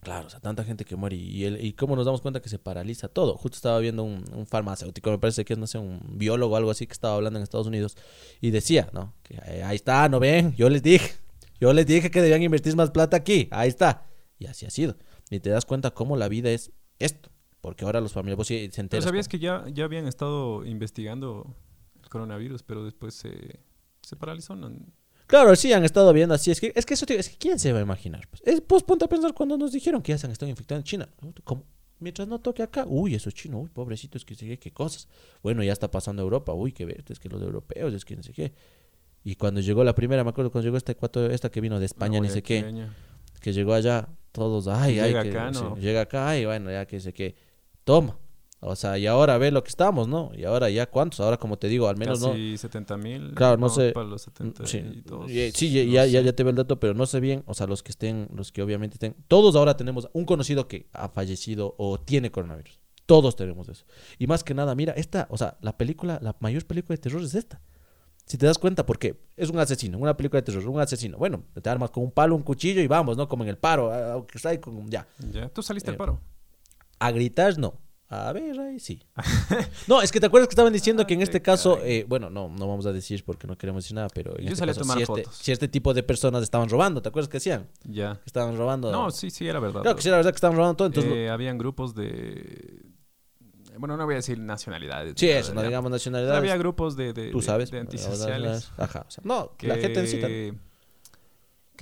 Claro, o sea, tanta gente que muere y, el, y cómo nos damos cuenta que se paraliza todo. Justo estaba viendo un, un farmacéutico, me parece que es, no sé, un biólogo o algo así que estaba hablando en Estados Unidos y decía, ¿no? Que eh, ahí está, ¿no ven? Yo les dije, yo les dije que debían invertir más plata aquí, ahí está. Y así ha sido. Y te das cuenta cómo la vida es esto. Porque ahora los familiares, vos sí se Pero enteran. sabías que ya, ya habían estado investigando el coronavirus, pero después se, se paralizó. ¿no? Claro, sí, han estado viendo así. Es que, es que eso digo, es que ¿quién se va a imaginar? Pues, es- pues ponte a pensar cuando nos dijeron que ya se han estado infectando en China. ¿Cómo? Mientras no toque acá, uy, eso es chino, uy, pobrecitos, que sé qué, qué cosas. Bueno, ya está pasando Europa, uy, qué ver, es que los europeos, es que no sé qué. Y cuando llegó la primera, me acuerdo cuando llegó esta, esta que vino de España, ni sé qué, guayaquileña. Que llegó allá, todos, ay, ay, llega que- acá, sí, ¿no? llega acá, ay, bueno, ya que sé qué, toma. O sea, y ahora ve lo que estamos, ¿no? Y ahora ya cuántos, ahora como te digo, al menos no. Casi 70 mil. Claro, no sé. Para los 72. Sí, no y- sí, ya, ya, ya, ya te veo el dato, pero no sé bien, o sea, los que estén, los que obviamente estén, todos ahora tenemos un conocido que ha fallecido o tiene coronavirus. Todos tenemos eso. Y más que nada, mira, esta, o sea, la película, la mayor película de terror es esta. Si te das cuenta, porque es un asesino, una película de terror, un asesino. Bueno, te armas con un palo, un cuchillo y vamos, ¿no? Como en el paro, ah, aunque está ahí con, ya. Ya, tú saliste Eh, al paro. A gritar, no. A ver, ahí sí. no, es que te acuerdas que estaban diciendo que en Ah, este caso, eh, bueno, no, no vamos a decir porque no queremos decir nada, pero en Yo este salí a caso, tomar si, este, si este tipo de personas estaban robando, ¿te acuerdas que decían? Ya. Que estaban robando. No, sí, sí, era verdad. claro que sí, la verdad que estaban robando todo, entonces... Eh, habían grupos de. Bueno, no voy a decir nacionalidades. sí, eso, no digamos nacionalidades. había grupos de, de, tú de- sabes. de antisociales Ajá, o sea, no, que, la gente necesita.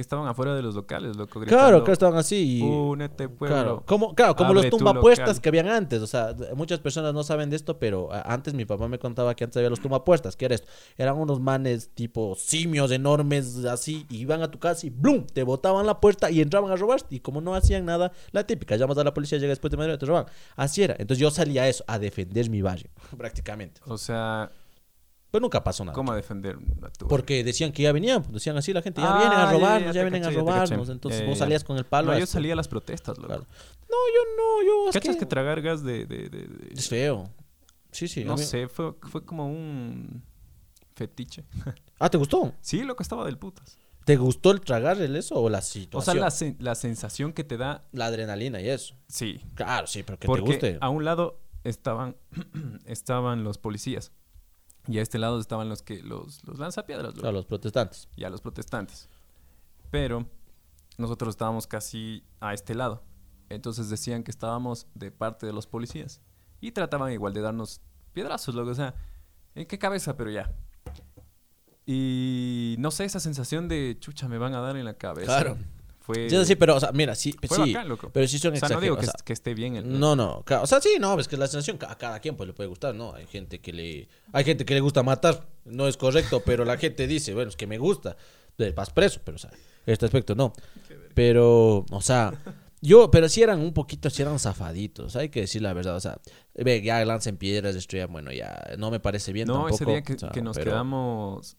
Que estaban afuera de los locales, loco. Claro, gritando, que estaban así y... Únete, pueblo. Claro, como, claro, como los tumbapuestas que habían antes. O sea, muchas personas no saben de esto, pero antes mi papá me contaba que antes había los tumbapuestas. ¿Qué era esto? Eran unos manes tipo simios enormes, así, y iban a tu casa y ¡blum! Te botaban la puerta y entraban a robarte. Y como no hacían nada, la típica, llamas a la policía, llega después de hora, te roban. Así era. Entonces yo salía a eso, a defender mi barrio, prácticamente. O sea, Pues nunca pasó nada. ¿cómo defender a tu Porque decían que ya venían, pues, decían así la gente, ya Ah, vienen a ya, robarnos, ya, ya, te vienen caché, a te robarnos. Entonces vos ya. salías con el palo. No, yo salía a las protestas, loco. Claro. No, yo no, yo... ¿Cachas que- que tragar gas de... de, de- de- Es feo. Sí, sí. no sé, fue, fue como un fetiche. Ah, ¿te gustó? Sí, lo que estaba del putas. ¿Te gustó el tragar el eso o la O situación? sea, la, sen- la sensación que te da, La adrenalina y eso. sí. Claro, sí, pero que te Porque guste. a un lado estaban, estaban los policías. Y a este lado estaban los que los, los lanzapiedras. Claro, los protestantes. y a los protestantes. Pero nosotros estábamos casi a este lado. Entonces decían que estábamos de parte de los policías. Y trataban igual de darnos piedrazos, loco. O sea, ¿en qué cabeza? Pero ya. Y no sé, esa sensación de chucha me van a dar en la cabeza. Claro. Fue, Sí, sí, pero, o sea, mira, sí, fue sí, bacán, loco. pero sí son o sea, no digo que, exagerados, o sea, que esté bien el No, no, o sea, sí, no, es que la sensación a cada quien pues le puede gustar, ¿no? Hay gente que le hay gente que le gusta matar, no es correcto, pero la gente dice, bueno, es que me gusta, vas preso, pero o sea, este aspecto no. Pero, o sea, yo, pero sí eran un poquito, sí eran zafaditos, hay que decir la verdad, o sea, ve, ya lancen piedras, destruyan, bueno, ya no me parece bien No, tampoco. ese día que, o sea, que nos pero- quedamos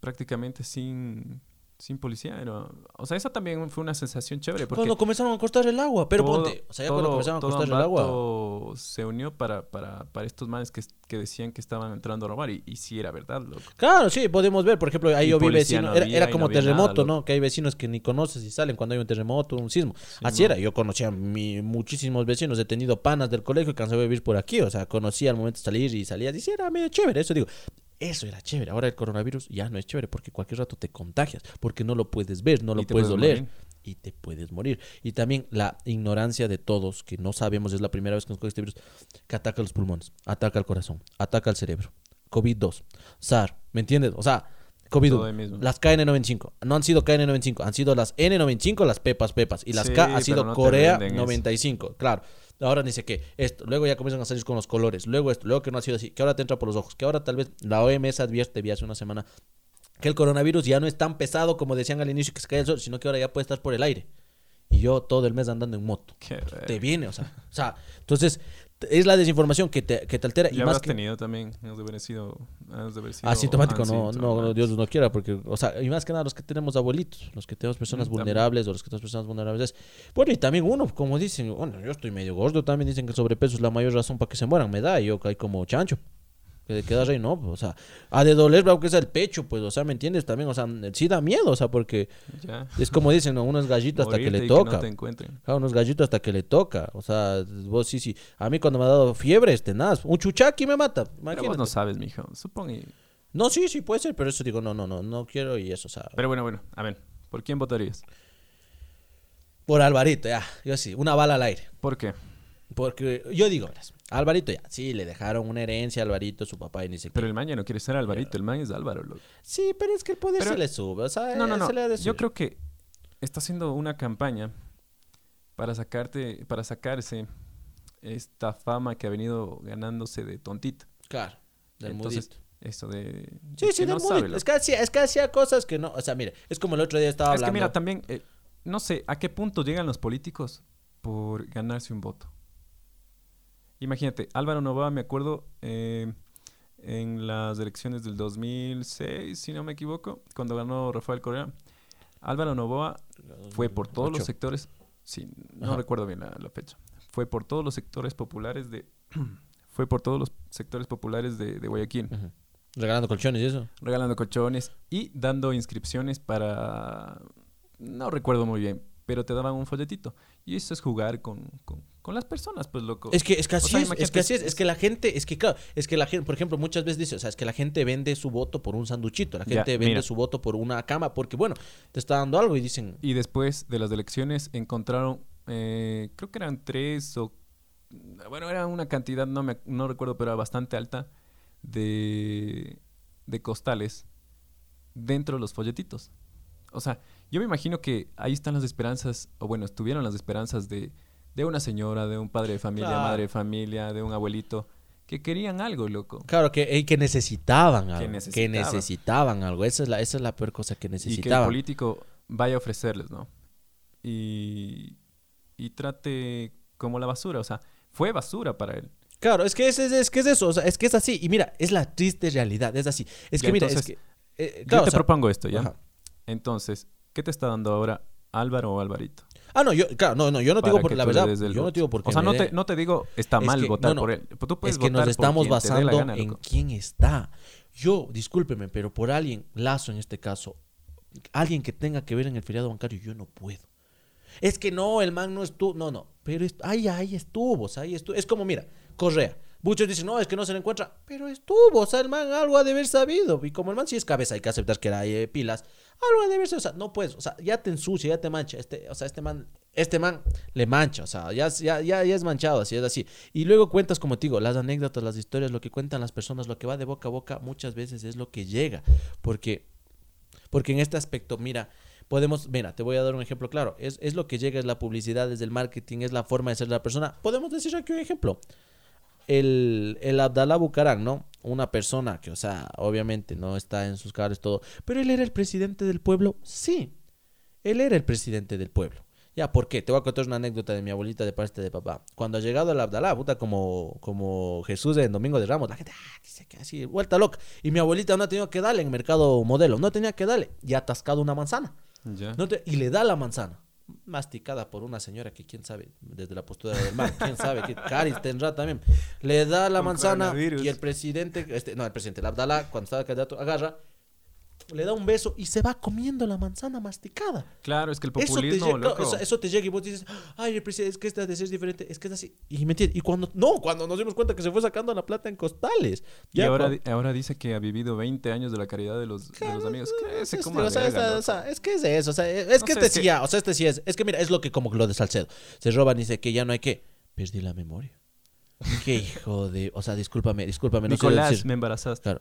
prácticamente sin, sin policía. Era, o sea, esa también fue una sensación chévere. Porque Cuando comenzaron a cortar el agua, pero todo- ponte, o sea, ya todo- cuando comenzaron a cortar el agua. Se unió para, para, para estos manes que, que decían que estaban entrando a robar. Y, y sí era verdad, loco. Claro, sí, podemos ver. Por ejemplo, ahí Y yo vi vecinos. no era, era como no terremoto, nada, ¿no? Que hay vecinos que ni conoces y salen cuando hay un terremoto, un sismo. Así era. Yo conocía a mi- muchísimos vecinos. He tenido panas del colegio que han sabido vivir por aquí. O sea, conocía al momento de salir y salía. Y sí, era medio chévere. Eso digo. Eso era chévere. Ahora el coronavirus ya no es chévere porque cualquier rato te contagias. Porque no lo puedes ver, no lo puedes puedes oler. Y te puedes morir. Y también la ignorancia de todos, que no sabemos, es la primera vez que nos coge este virus, que ataca los pulmones, ataca el corazón, ataca el cerebro. COVID-2, SAR, ¿me entiendes? O sea, COVID-1, Todo ahí mismo. las KN95, no han sido KN95, han sido las N95, las pepas pepas, y las Sí, K ha sido no Corea venden eso. 95, claro. Ahora dice que esto, luego ya comienzan a salir con los colores, luego esto, luego que no ha sido así, que ahora te entra por los ojos, que ahora tal vez la OMS advierte, vi hace una semana, que el coronavirus ya no es tan pesado como decían al inicio que se cae el sol, sino que ahora ya puede estar por el aire. Y yo todo el mes andando en moto. Qué Te viene, o sea, o sea, entonces es la desinformación que te, que te altera y más que tenido también. Has de haber sido. has de haber sido asintomático, no, no, asintomático. Dios no quiera, porque, o sea, y más que nada los que tenemos abuelitos, los que tenemos personas Mm, vulnerables o los que tenemos personas vulnerables. es- Bueno, y también uno, como dicen, bueno, yo estoy medio gordo, también dicen que el sobrepeso es la mayor razón para que se mueran, me da, y yo caí como chancho. Que te quedas ahí, no, pues, o sea, ha de doler, aunque sea el pecho, pues, o sea, ¿me entiendes? También, o sea, sí da miedo, o sea, porque Ya. es como dicen, ¿no? uno es gallito hasta que le toca. no te encuentren. Claro, unos gallitos hasta que le toca. O sea, vos sí, sí. A mí cuando me ha dado fiebre, este nada. Un chuchaqui me mata. Pero imagínate. vos no sabes, mijo. Supongo. y- No, sí, sí puede ser, pero eso digo, no, no, no, no quiero y eso, o sea. Pero bueno, bueno. A ver. ¿Por quién votarías? Por Alvarito, ya. Yo sí, una bala al aire. ¿Por qué? Porque yo digo, Alvarito ya. Sí, le dejaron una herencia a Alvarito, su papá y ni qué. Pero el man ya no quiere ser Alvarito. El man es Álvaro, loco. Sí, pero es que el poder Pero- se le sube. O sea, No, no, eh, no. se le ha de Yo creo que está haciendo una campaña para sacarte, para sacarse esta fama que ha venido ganándose de tontito. Claro, del Entonces, mudito. eso de. Sí, sí, no del mudito. loco. Es que, hacía, es que hacía cosas que no. O sea, mire, es como el otro día estaba Es hablando. que mira, también, eh, no sé, ¿a qué punto llegan los políticos por ganarse un voto? Imagínate, Álvaro Novoa, me acuerdo, eh, en las elecciones del 2006, si no me equivoco, cuando ganó Rafael Correa, Álvaro Novoa fue por todos los sectores, sí, no Ajá. recuerdo bien la, la fecha, fue por todos los sectores populares de, fue por todos los sectores populares de, de Guayaquil. Regalando colchones y eso. regalando colchones y dando inscripciones para... No recuerdo muy bien, pero te daban un folletito. Y eso es jugar con, con, con las personas, pues loco. Es que, es que así sea, es, es que así es, es- que la gente, es que claro, es que la gente, por ejemplo, muchas veces dice, o sea, es que la gente vende su voto por un sanduchito, la Ya, gente vende mira. su voto por una cama, porque bueno, te está dando algo y dicen, Y después de las elecciones encontraron, eh, creo que eran tres o... Bueno, era una cantidad, no, me, no recuerdo, pero era bastante alta, de, de costales dentro de los folletitos. O sea, yo me imagino que ahí están las esperanzas, o bueno, estuvieron las esperanzas de, de una señora, de un padre de familia, Claro. madre de familia, de un abuelito, que querían algo, loco. claro, que, que necesitaban algo, que necesitaban. necesitaban algo, esa es la, esa es la peor cosa que Y que el necesitaban. político vaya a ofrecerles, ¿no? Y, y trate como la basura, o sea, fue basura para él. Claro, es que es, es, es que es eso, o sea, es que es así, y mira, es la triste realidad, es así, es que mira, entonces, es que, eh, Yo te o sea, propongo esto, ¿ya? ajá. Entonces, ¿qué te está dando ahora Álvaro o Alvarito? Ah, no, yo, claro, no, no, yo no te digo por la verdad, yo no te digo porque O sea, no te, no te digo está Es mal que- votar no, por él. Tú puedes es que nos votar por estamos basando gana, en quién está. Yo, discúlpeme, pero por alguien, Lazo en este caso, alguien que tenga que ver en el feriado bancario, yo no puedo. Es que no, el man no estuvo, no, no, pero ahí, ahí estuvo, o sea, ahí estuvo. Es como, mira, Correa, Muchos dicen, no, es que no se le encuentra. Pero estuvo, o sea, el man algo ha de haber sabido. Y como el man sí es cabeza, hay que aceptar que era eh, pilas. Algo ha de haber sabido. O sea, no puedes, o sea, ya te ensucia, ya te mancha. Este, o sea, este man, este man le mancha, o sea, ya, ya, ya, ya es manchado, así es así. Y luego cuentas, como te digo, las anécdotas, las historias, lo que cuentan las personas, lo que va de boca a boca, muchas veces es lo que llega. Porque, porque en este aspecto, mira, podemos, mira, te voy a dar un ejemplo claro. Es, es lo que llega, es la publicidad, es el marketing, es la forma de ser la persona. Podemos decir aquí un ejemplo el, el Abdalá Bucarán, ¿no? Una persona que, o sea, obviamente no está en sus caras todo, pero él era el presidente del pueblo, sí, él era el presidente del pueblo. Ya, ¿por qué? Te voy a contar una anécdota de mi abuelita de parte de papá. Cuando ha llegado el Abdalá, puta, como, como Jesús en Domingo de Ramos, la gente ah, dice que así, vuelta loca. Y mi abuelita no ha tenido que darle en mercado modelo, no tenía que darle, y ha atascado una manzana. Ya. No te- y le da la manzana. Masticada por una señora que quién sabe, desde la postura del mar, quién sabe, que caris tendrá también. Le da la manzana y el presidente, este, no, el presidente, el Abdalá, cuando estaba candidato, agarra, le da un beso y se va comiendo la manzana masticada. Claro, es que el Eso te, populismo, llega, loco. eso, eso te llega y vos dices, ay, el presidente, es que esta de ser diferente, es que es así. Y me entiendes, y cuando, no, cuando nos dimos cuenta que se fue sacando la plata en costales. y ahora, cuando- ahora dice que ha vivido 20 años de la caridad de los, de los amigos. ¿Qué se Es- o sea, o sea, es que es eso, o sea, es No que sé, este es sí que- ya, o sea, este sí es, es que mira, es lo que como lo de Salcedo, se roban y dice que ya no hay que, perdí la memoria. Qué hijo de, o sea, discúlpame, discúlpame, no Nicolás, decir, me embarazaste. claro,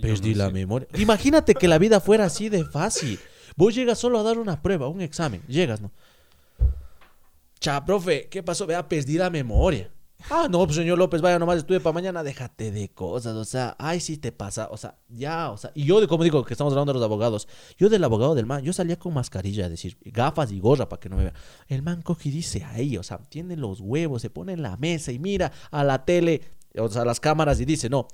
perdí no la sé. memoria. Imagínate que la vida fuera así de fácil. Vos llegas solo a dar una prueba, un examen, llegas, ¿no? Cha, profe, ¿qué pasó? Vea, perdí la memoria. Ah, no, pues señor López, vaya nomás, estudie para mañana, déjate de cosas, o sea, ay, sí te pasa, o sea, ya, o sea, y yo, de- como digo, que estamos hablando de los abogados, yo del abogado del man, yo salía con mascarilla, es decir, gafas y gorra para que no me vea. El man coge y dice ahí, o sea, tiene los huevos, se pone en la mesa y mira a la tele, o sea, a las cámaras y dice, no.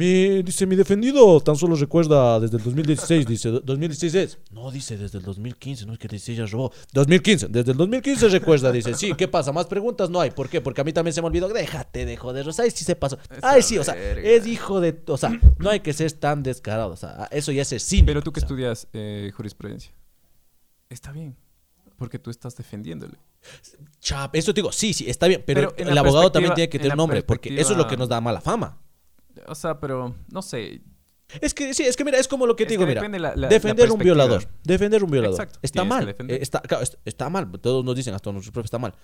Mi, dice, mi defendido tan solo recuerda desde el 2016, dice, "do- 2016 es. No, dice, desde el 2015, no es que dice, ella robó. 2015, desde el 2015 recuerda, dice, sí, ¿qué pasa? Más preguntas no hay, ¿por qué? Porque a mí también se me olvidó, déjate de joder, o sea, ahí sí se pasó. Ay, sí, o sea, es hijo de, o sea, no hay que ser tan descarado, o sea, eso ya es cínico. Pero tú que o sea. estudias eh, jurisprudencia. Está bien. Porque tú estás defendiéndole. Chap, eso te digo, sí, sí, está bien, pero, Pero el abogado también tiene que en tener la nombre, porque eso es lo que nos da mala fama. O sea, pero no sé. Es que sí, es que mira, es como lo que Es te digo, que mira. depende la- la- defender la un violador. Defender un violador. Exacto, Está mal. Está, claro, es- está mal. Todos nos dicen, hasta nuestros propios está mal.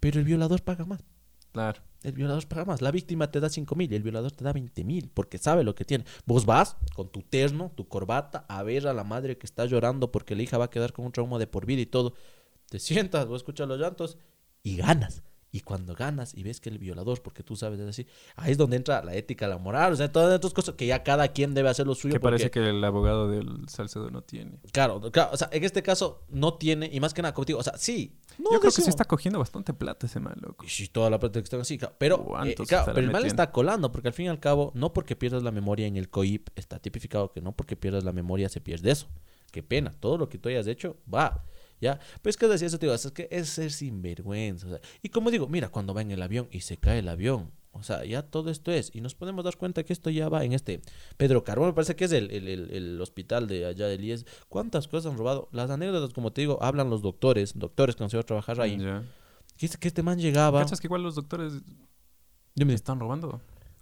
Pero el violador paga más. Claro. El violador paga más. La víctima te da 5 mil el violador te da 20 mil porque sabe lo que tiene. Vos vas con tu terno, tu corbata, a ver a la madre que está llorando porque la hija va a quedar con un trauma de por vida y todo. Te sientas, vos escuchas los llantos y ganas. Y cuando ganas y ves que el violador, porque tú sabes, es así, ahí es donde entra la ética, la moral, o sea, todas estas cosas que ya cada quien debe hacer lo suyo. Que porque- parece que el abogado del Salcedo no tiene. Claro, claro, o sea, en este caso no tiene, y más que nada, digo, o sea, sí. No Yo creo que sí decimos- está cogiendo bastante plata ese man, loco. Y sí, toda la plata que están así, claro, pero, eh, ¿Cuántos claro, pero el mal está colando, porque al fin y al cabo, no porque pierdas la memoria en el COIP, está tipificado que no porque pierdas la memoria se pierde eso. Qué pena, todo lo que tú hayas hecho, va. ¿Ya? Pues que decía eso, te digo, es que es ser sinvergüenza. o sea, y como digo, mira, cuando va en el avión y se cae el avión, o sea, ya todo esto es. Y nos podemos dar cuenta que esto ya va en este Pedro Carbón, me parece que es el, el- el- el hospital de allá de IES. ¿Cuántas cosas han robado? Las anécdotas, como te digo, hablan los doctores, doctores que han sido a trabajar ahí. Ya. Que este, que este man llegaba. ¿Cachas que igual los doctores Dime. están robando?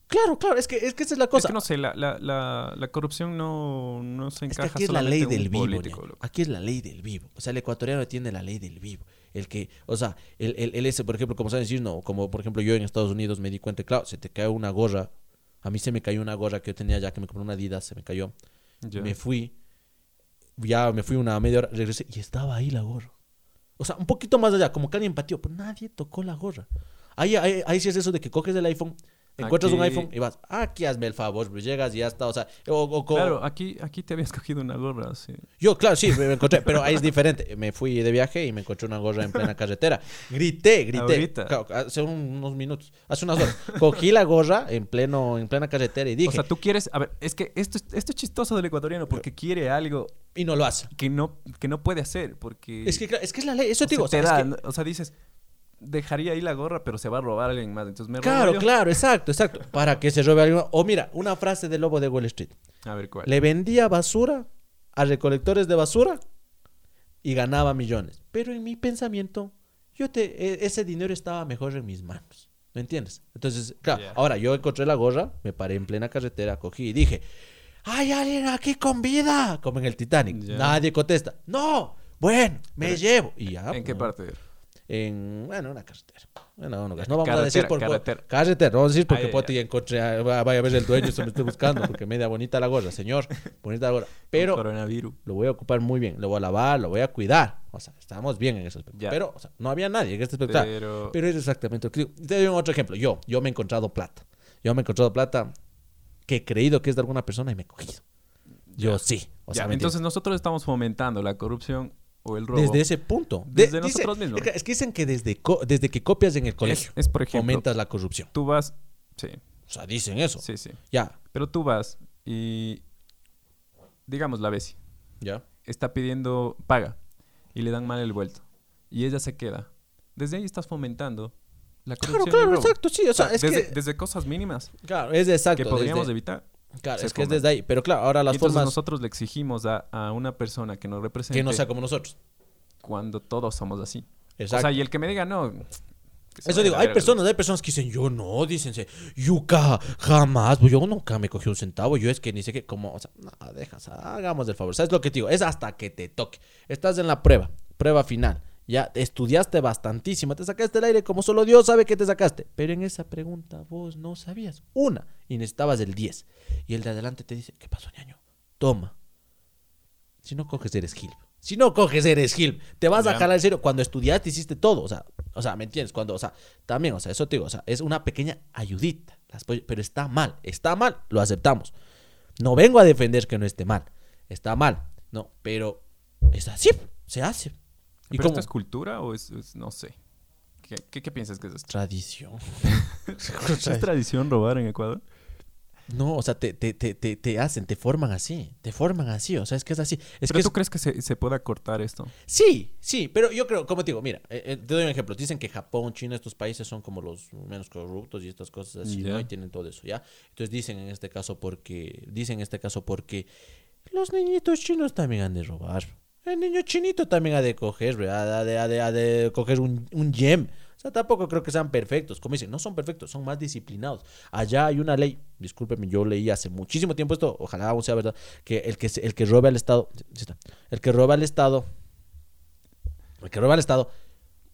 Claro, claro, es que, es que esa es la Es cosa. que no sé, la, la, la, la corrupción no, no se Es que encaja aquí es la ley del vivo. político. Aquí es la ley del vivo. O sea, el ecuatoriano tiene la ley del vivo. El que, o sea, el, el, el ese, por ejemplo, como saben decir, no, como por ejemplo yo en Estados Unidos me di cuenta, claro, se te cae una gorra. A mí se me cayó una gorra que yo tenía ya que me compré una Adidas, se me cayó. Me fui, ya me fui una media hora, regresé y estaba ahí la gorra. O sea, un poquito más allá, como que alguien pateó, pero nadie tocó la gorra. Ahí, ahí, ahí sí es eso de que coges el iPhone, encuentras un iPhone y vas, aquí hazme el favor, bro", llegas y ya está, o sea, o, Claro, aquí, aquí te habías cogido una gorra, sí. Yo, claro, sí, me me encontré, pero ahí es diferente. Me fui de viaje y me encontré una gorra en plena carretera. Grité, grité. Claro, hace un- unos minutos, hace unas horas. Cogí la gorra en pleno, en plena carretera y dije, O sea, tú quieres... A ver, es que esto, es- esto es chistoso del ecuatoriano porque quiere algo y no lo hace. que no, que no puede hacer porque... Es que, es que es la ley, eso o te digo. sea, o te sea, da, es que- ¿no? O sea, dices, dejaría ahí la gorra, pero se va a robar alguien más. Entonces me claro, yo. claro, exacto, exacto. Para que se robe alguien. O mira, una frase del lobo de Wall Street. A ver, ¿cuál? Le vendía basura a recolectores de basura y ganaba millones. Pero en mi pensamiento, yo te, e- ese dinero estaba mejor en mis manos. ¿Me entiendes? Entonces, claro, ahora yo encontré la gorra, me paré en plena carretera, cogí y dije, ¡hay alguien aquí con vida! Como en el Titanic. Nadie contesta. ¡No! Bueno, me llevo. Y ya. ¿En qué parte? En, bueno, una carretera. Bueno, no, Ya, no vamos a carretera, decir por carretera. carretera. No vamos a decir porque ya, ya. encontré, a- va- vaya a ver el dueño, se me esté buscando, porque media bonita la gorra, señor. Bonita la gorra. Pero Coronavirus. lo voy a ocupar muy bien, lo voy a lavar, lo voy a cuidar. O sea, estamos bien en ese aspecto. Ya. Pero, o sea, no había nadie en este espectáculo. Pero, Pero es exactamente lo que digo. Te doy un otro ejemplo. Yo, yo me he encontrado plata. Yo me he encontrado plata que he creído que es de alguna persona y me he cogido. Yo Ya. sí. O ya, sea, ¿me entonces nosotros estamos fomentando la corrupción o el robo. desde ese punto. Desde dice- nosotros mismos. Es que dicen que desde, co- desde que copias en el colegio, es, por ejemplo, fomentas la corrupción. tú vas... Sí, O sea, dicen eso. sí, sí. Ya, Pero tú vas y... Digamos, la Bessie ya. está pidiendo paga y le dan mal el vuelto. Y ella se queda. Desde ahí estás fomentando la Claro, corrupción claro, robo. exacto, sí. O sea, es desde, que. desde cosas mínimas Claro, es exacto. que podríamos desde- evitar. Claro, es que es desde ahí. Pero claro, ahora las entonces formas nosotros le exigimos a, a una persona que nos represente que no sea como nosotros. cuando todos somos así. Exacto. O sea, y el que me diga no... Eso digo, hay personas, hay personas que dicen, yo no, dicense, yuca, jamás, pues yo nunca me cogí un centavo, yo es que ni sé qué, como, o sea, no, dejas, hagamos el favor, ¿sabes lo que te digo? Es hasta que te toque, estás en la prueba, prueba final, ya estudiaste bastantísimo, te sacaste el aire como solo Dios sabe que te sacaste, pero en esa pregunta vos no sabías, una, y necesitabas el 10, y el de adelante te dice, ¿qué pasó, ñaño? Toma, si no coges eres Gil. Si no coges eres Gil. Te vas a jalar en serio. Cuando estudiaste hiciste todo. O sea, o sea, ¿me entiendes? Cuando, o sea, también, o sea, eso te digo, o sea, es una pequeña ayudita. Pero está mal. Está mal. Lo aceptamos. No vengo a defender que no esté mal. Está mal. No, pero es así. Se hace. ¿Y esto es cultura o es, es- no sé? ¿Qué, qué, qué piensas que es esto? Tradición. ¿Es tradición robar en Ecuador? No, o sea, te, te, te, te, te hacen, te forman así. Te forman así. O sea, es que es así. Es ¿Pero que tú es- crees que se, se pueda cortar esto? Sí, sí, pero yo creo, como te digo, mira, eh, eh, te doy un ejemplo. Dicen que Japón, China, estos países son como los menos corruptos y estas cosas así, ¿no? Y tienen todo eso, ¿ya? Entonces dicen en este caso porque, dicen en este caso porque los niñitos chinos también han de robar. El niño chinito también ha de coger, ¿verdad? ha de, ha de, ha de coger un, un gem. O sea, tampoco creo que sean perfectos. Como dicen, no son perfectos, son más disciplinados. Allá hay una ley, discúlpeme, yo leí hace muchísimo tiempo esto, ojalá aún sea verdad, que el que, el que robe al Estado, el que roba al Estado, el que roba al Estado,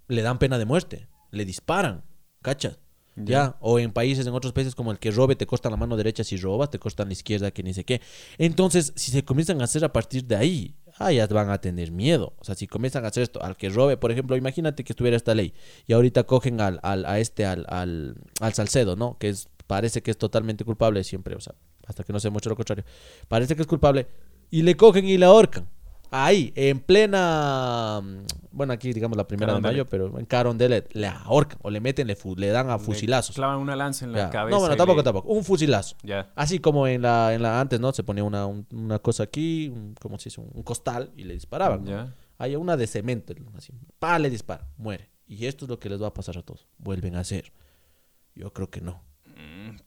le dan pena de muerte, le disparan, ¿cachas? Ya, o en países, en otros países como el que robe, te cortan la mano derecha si robas, te cortan la izquierda, que ni sé qué. Entonces, si se comienzan a hacer a partir de ahí, ah, ya van a tener miedo. O sea, si comienzan a hacer esto, al que robe, por ejemplo, imagínate que estuviera esta ley y ahorita cogen al, al- a este, al, al, al Salcedo, ¿no? Que es, parece que es totalmente culpable siempre, o sea, hasta que no se muestre lo contrario. Parece que es culpable y le cogen y le ahorcan. Ahí, en plena, mm, bueno, aquí digamos la primera de mayo, pero en Carondelet le ahorcan o le meten, le, dan a Le fusilazos. Clavan una lanza en la Ya. cabeza. No, bueno, tampoco, le- tampoco. Un fusilazo. Ya. Así como en la, en la antes, ¿no? Se ponía una, un- una cosa aquí, un, ¿cómo se dice? Un costal y le disparaban. ¿no? Ya. Hay una de cemento, así. Pa, le dispara, muere. Y esto es lo que les va a pasar a todos. Vuelven a hacer. Yo creo que no.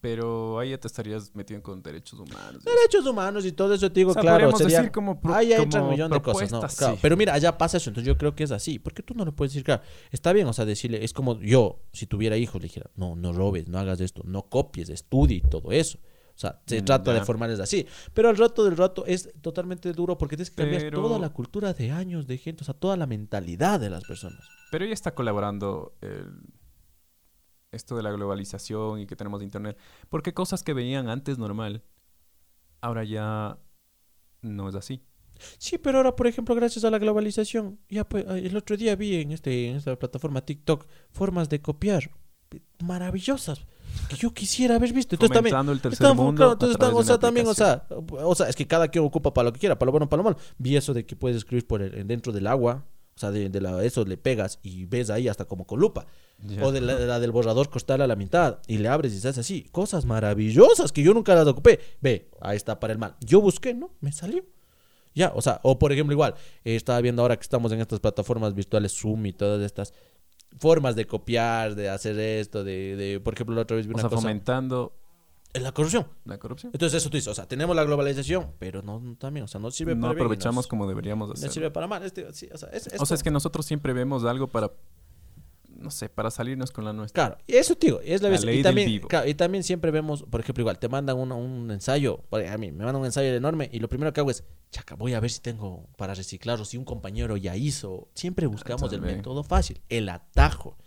Pero ahí ya te estarías metido con derechos humanos. Derechos humanos y todo eso, te digo, O sea, claro. sería- decir como pro- ahí entra un millón de cosas, ¿no? propuestas, Claro, sí. Pero mira, allá pasa eso, entonces yo creo que es así. Porque tú no le puedes decir, claro, está bien, o sea, decirle, es como yo, si tuviera hijos, le dijera, no, no robes, no hagas esto, no copies, estudie y todo eso. O sea, se Mm, trata de formarles así. Pero al rato del rato es totalmente duro porque tienes que cambiar Pero- toda la cultura de años de gente, o sea, toda la mentalidad de las personas. Pero ya está colaborando el- esto de la globalización y que tenemos internet. Porque cosas que veían antes normal, ahora ya no es así. Sí, pero ahora, por ejemplo, gracias a la globalización, ya pues, el otro día vi en este en esta plataforma TikTok formas de copiar maravillosas que yo quisiera haber visto. Entonces también el tercer están, mundo claro, entonces están, de o sea, también, o sea, o sea, es que cada quien ocupa para lo que quiera, para lo bueno, para lo malo. Vi eso de que puedes escribir por el- dentro del agua, o sea, de, de la, eso le pegas y ves ahí hasta como con lupa. O de la, de la del borrador costal a la mitad y le abres y se hace así. Cosas maravillosas que yo nunca las ocupé. Ve, ahí está para el mal. Yo busqué, ¿no? Me salió. Ya, o sea, o por ejemplo, igual, eh, estaba viendo ahora que estamos en estas plataformas virtuales Zoom y todas estas formas de copiar, de hacer esto, de, de por ejemplo, la otra vez vi O una sea, cosa. fomentando Es la corrupción. la corrupción. Entonces, eso tú dices, o sea, tenemos la globalización, pero no no también, o sea, no sirve No para aprovechamos nos- como deberíamos no hacer. sirve para mal. Este, sí, o sea, es, es o sea, es que nosotros siempre vemos algo para no sé, para salirnos con la nuestra. Claro, y eso digo, es la, La ley Y del también, vivo. claro, y también siempre vemos, por ejemplo, igual, te mandan una- un ensayo, a mí me mandan un ensayo enorme y lo primero que hago es, chaca, voy a ver si tengo para reciclar o si un compañero ya hizo. Siempre buscamos el método fácil, el atajo.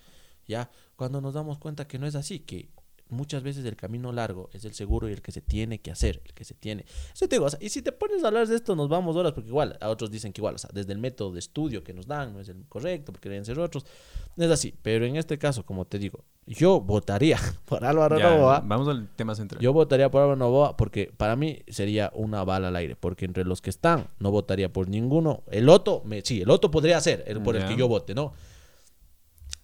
Ya, cuando nos damos cuenta que no es así, que muchas veces el camino largo es el seguro y el que se tiene que hacer, el que se tiene. Eso te digo, o sea, y si te pones a hablar de esto, nos vamos horas, porque igual, a otros dicen que igual, o sea, desde el método de estudio que nos dan, no es el correcto, porque deben ser otros, es así. Pero en este caso, como te digo, yo votaría por Álvaro Ya, Novoa. vamos al tema central. Yo votaría por Álvaro Novoa porque para mí sería una bala al aire. Porque entre los que están, no votaría por ninguno. El Otto, me, sí, el Otto podría ser el por el que yo vote, ¿no?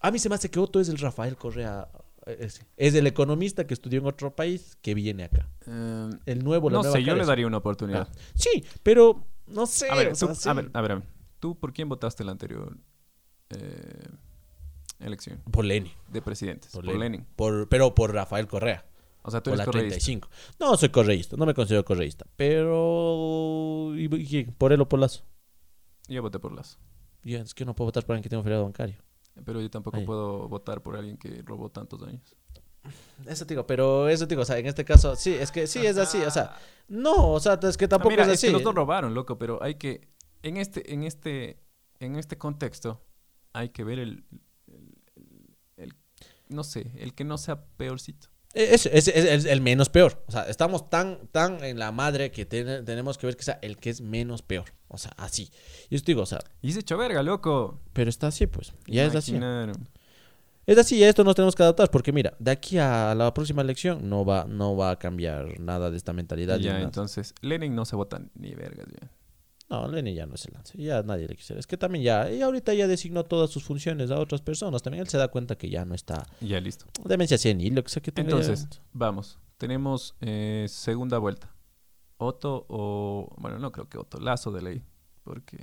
A mí se me hace que Otto es el Rafael Correa. Eh, Es, es el economista que estudió en otro país que viene acá. Eh, El nuevo, la no nueva sé, yo le daría una oportunidad. Ah, Sí, pero no sé. A ver, sea, sí. a ver, a ver. ¿Tú por quién votaste la anterior eh, elección Por Lenin. de presidentes? Por, Por, Lenin. Lenin. Por- pero por Rafael Correa. O sea, tú Por eres la correísta. 35. No soy correísta, no me considero correísta. Pero. ¿y, y quién? ¿Por él o por Lazo? Yo voté por Lazo. Ya, es que no puedo votar por alguien que tenga un feriado bancario. Pero yo tampoco Ahí. puedo votar por alguien que robó tantos años. Eso te digo, pero eso te digo, o sea, en este caso, sí, es que sí es así, o sea, no, o sea, es que Ah, tampoco mira, es es así. que los dos robaron, loco, pero hay que en este en este en este contexto hay que ver el, el- el- no sé, el que no sea peorcito. Es, es- es- es el menos peor, o sea, estamos tan, tan en la madre que tenemos que ver que sea el que es menos peor, o sea, así. Y esto digo, o sea, Y se echó verga, loco. pero está así, pues, ya es así. Es así, a esto nos tenemos que adaptar, porque mira, de aquí a la próxima elección no va, no va a cambiar nada de esta mentalidad. Ya, entonces, Lenin no se vota ni vergas ya. No, Lenin ya no se lanza. Ya nadie le quisiera. Es que también ya, y ahorita ya designó todas sus funciones a otras personas. También él se da cuenta que ya no está. Ya listo. Demencia senil, lo que sea que tenga. ya- Entonces, vamos. Tenemos eh, segunda vuelta. Otto o. Bueno, no creo que Otto. Lazo de ley. Porque.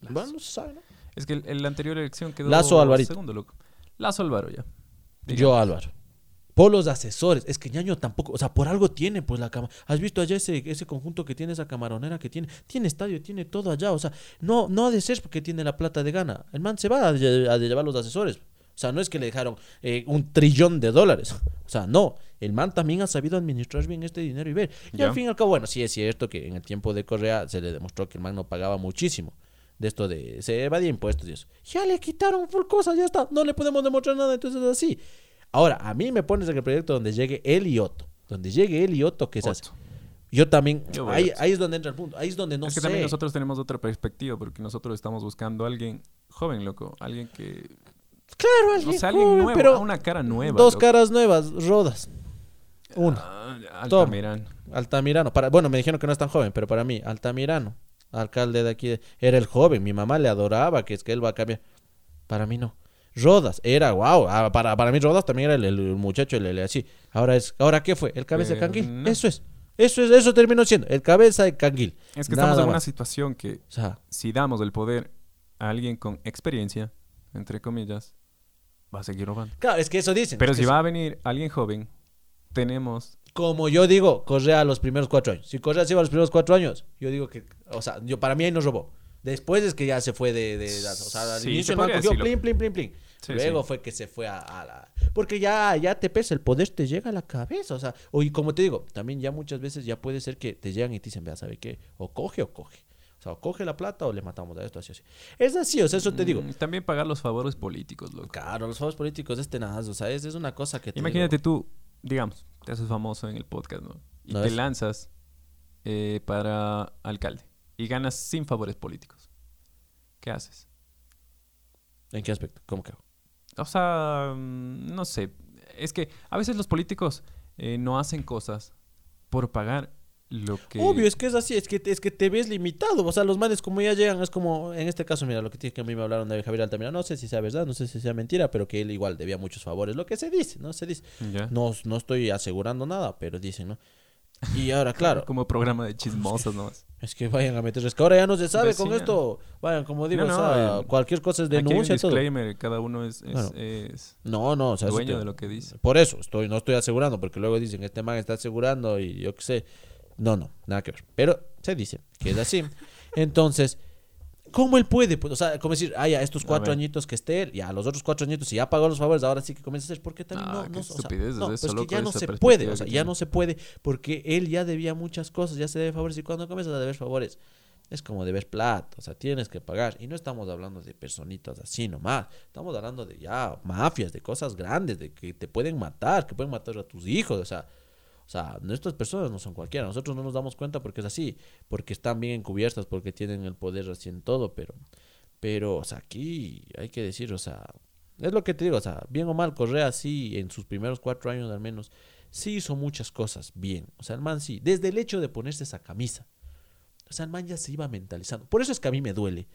Lazo. Bueno, no se sabe, ¿no? Es que el- en la anterior elección quedó. Lazo Alvarito. Segundo, loco. Lazo Álvaro ya. Yo, Álvaro. Por los asesores. Es que ñaño tampoco. O sea, por algo tiene, pues la cama. ¿Has visto allá ese, ese conjunto que tiene, esa camaronera que tiene? Tiene estadio, tiene todo allá. O sea, no, no ha de ser porque tiene la plata de gana. El man se va a, lle- a llevar los asesores. O sea, no es que le dejaron eh, un trillón de dólares. O sea, no. El man también ha sabido administrar bien este dinero y ver. Y al fin y al cabo, bueno, sí es cierto que en el tiempo de Correa se le demostró que el man no pagaba muchísimo. De esto de. Se evadía impuestos y eso. Ya le quitaron por cosas, ya está. No le podemos demostrar nada, entonces es así. Ahora, a mí me pones en el proyecto donde llegue él y Otto. Donde llegue él y Otto, ¿qué se hace? Otto. Yo también. Yo ahí, es donde entra el punto. Ahí es donde no es que sé. también nosotros tenemos otra perspectiva. Porque nosotros estamos buscando a alguien joven, loco. Alguien que. Claro, alguien, sea, alguien joven, nuevo. pero a una cara nueva. dos loco. caras nuevas, rodas. Una. Ah. Altamirano. Altamirano. Para, bueno, me dijeron que no es tan joven, pero para mí, Altamirano, alcalde de aquí, de- era el joven. Mi mamá le adoraba, que es que él va a cambiar. Para mí no. Rodas, era wow. ah, Para, para mí Rodas también era el, el muchacho, el, el así. Ahora es, ¿ahora qué fue? El cabeza de Pero canguil. no. Eso es. Eso es, eso terminó siendo. El cabeza de canguil. Es que Nada estamos en una situación que O sea, si damos el poder a alguien con experiencia, entre comillas, va a seguir robando. claro, es que eso dicen. Pero es si va a venir alguien joven, tenemos... Como yo digo, Correa a los primeros cuatro años. Si Correa se iba a los primeros cuatro años, yo digo que, o sea, yo para mí ahí nos robó. Después es que ya se fue de, de- de- o sea, al Sí, inicio se podría cogió plin, plin, plin, plin. Sí, Luego sí. fue que se fue a, a la... Porque ya, ya te pesa, el poder te llega a la cabeza, o sea, o y como te digo, también ya muchas veces ya puede ser que te llegan y te dicen, vea, ¿sabe qué? O coge o coge. O sea, o coge la plata o le matamos a esto, así, así. Es así, o sea, eso te digo. Mm, También pagar los favores políticos, loco. Claro, los favores políticos es tenaz, o sea, es, es una cosa que te Imagínate digo, tú, digamos, te haces famoso en el podcast, ¿no? Y No te lanzas eh, para alcalde y ganas sin favores políticos. ¿Qué haces? ¿En qué aspecto? ¿Cómo que hago? O sea, mm, no sé. Es que a veces los políticos eh, no hacen cosas por pagar lo que... Obvio, es que es así, es que, es que te ves limitado. O sea, los manes como ya llegan, es como, en este caso, mira, lo que, que a mí me hablaron de Javier Altamira, no sé si sea verdad, no sé si sea mentira, pero que él igual debía muchos favores. Lo que se dice, ¿no? Se dice. No, no estoy asegurando nada, pero dicen, ¿no? Y ahora, claro, Como programa de chismosos nomás. es que vayan a meter, es que ahora ya no se sabe con esto. Vayan, como digo, No, o no, sea, cualquier cosa es Aquí hay un denuncia y todo. disclaimer, cada uno es, es- Claro. es No, no, o sea, dueño te- de lo que dice. Por eso, estoy, no estoy asegurando, porque luego dicen, este man está asegurando y yo qué sé. No, no, nada que ver. Pero se dice que es así. Entonces, ¿Cómo él puede? Pues, o sea, como decir, ah, ya, estos cuatro añitos que esté él, ya, los otros cuatro añitos, si ya pagó los favores, ahora sí que comienza a hacer, ¿por qué también Ah, no? qué no o sea, no, es que ya no se puede, o sea, ya no se puede, porque él ya debía muchas cosas, ya se debe favores, y cuando comienzas a deber favores, es como deber plata, o sea, tienes que pagar, y no estamos hablando de personitas así nomás, estamos hablando de ya mafias, de cosas grandes, de que te pueden matar, que pueden matar a tus hijos, o sea, o sea, nuestras personas no son cualquiera. Nosotros no nos damos cuenta porque es así, porque están bien encubiertas, porque tienen el poder así en todo, pero, pero, o sea, aquí hay que decir, o sea, es lo que te digo, o sea, bien o mal, Correa sí, en sus primeros cuatro años al menos, sí hizo muchas cosas bien. O sea, el man sí, desde el hecho de ponerse esa camisa, o sea, el man ya se iba mentalizando. Por eso es que a mí me duele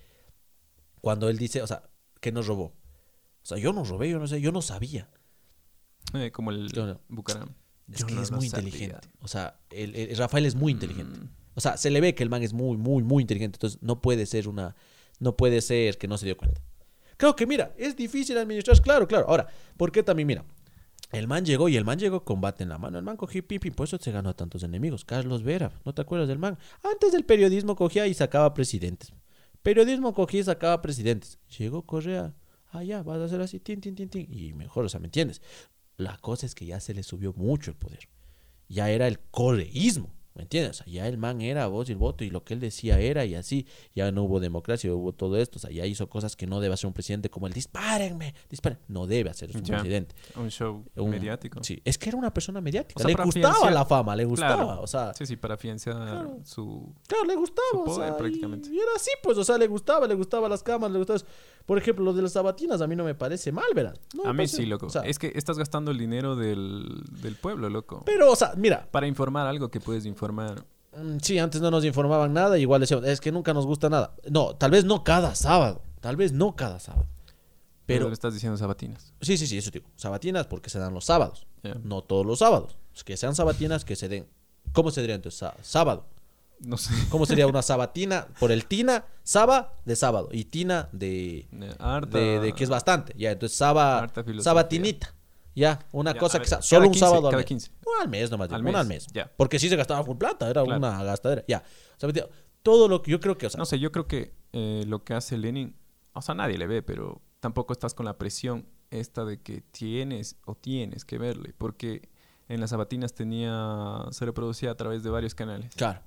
cuando él dice, o sea, que nos robó. O sea, yo no robé, yo no sé, yo no sabía. Eh, como el no. Bucaram. Es Yo que no es muy sabía. inteligente. O sea, el, el- Rafael es muy inteligente. Mm. O sea, se le ve que el man es muy, muy, muy inteligente. Entonces, no puede ser una. No puede ser que no se dio cuenta. Creo que, mira, es difícil administrar. Claro, claro. Ahora, ¿por qué también? Mira, el man llegó y el man llegó con bate en la mano. El man cogió pim, pim, por eso se ganó a tantos enemigos. Carlos Vera, ¿no te acuerdas del man? Antes del periodismo cogía y sacaba presidentes. Periodismo cogía y sacaba presidentes. Llegó Correa. Ah, ya, vas a hacer así, tin, tin, tin, tin. Y mejor, o sea, ¿me entiendes? La cosa es que ya se le subió mucho el poder. Ya era el correísmo. ¿Me entiendes? O sea, ya el man era voz y el voto y lo que él decía era y así. Ya no hubo democracia, hubo todo esto. O sea, ya hizo cosas que no debe hacer un presidente como el dispárenme, disparen. No debe hacer un presidente. Un show Un- mediático. Sí, es que era una persona mediática. O sea, le gustaba financiar- la fama, le gustaba. Claro. O sea, Sí, sí, para afianzar Claro. su... Claro, le gustaba, Su o poder, sea, prácticamente. Y, era así, pues, o sea, le gustaba, le gustaba las camas, le gustaba. eso. Por ejemplo, lo de las sabatinas a mí no me parece mal, ¿verdad? No A mí parece- sí, loco. o sea, es que estás gastando el dinero del, del pueblo, loco. Pero, o sea, mira, Para informar algo que puedes informar. mm, sí, antes no nos informaban nada, igual decíamos, es que nunca nos gusta nada. No, tal vez no cada sábado, tal vez no cada sábado. Pero Pero, le estás diciendo sabatinas. sí, sí, sí, eso digo, sabatinas porque se dan los sábados, no todos los sábados. Que sean sabatinas que se den. ¿Cómo se diría entonces? Sá- Sábado. No sé. ¿Cómo sería una sabatina por el tina, saba de sábado y tina de Harta... de, de que es bastante. Ya, entonces saba, sabatinita. Ya, una Ya, cosa que cada solo un 15, sábado al cada mes. 15. No, al mes nomás, Al una al mes, mes. ya. Porque sí se gastaba full plata, era Claro. una gastadera. Ya. Todo lo que yo creo que, o sea, No sé, yo creo que eh, lo que hace Lenin, o sea, nadie le ve, pero tampoco estás con la presión esta de que tienes o tienes que verle, porque en las sabatinas tenía, se reproducía a través de varios canales. claro.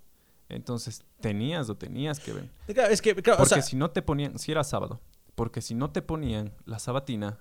Entonces, tenías o tenías que ver. Es que, claro, o Porque sea, si no te ponían, si era sábado, porque si no te ponían la sabatina,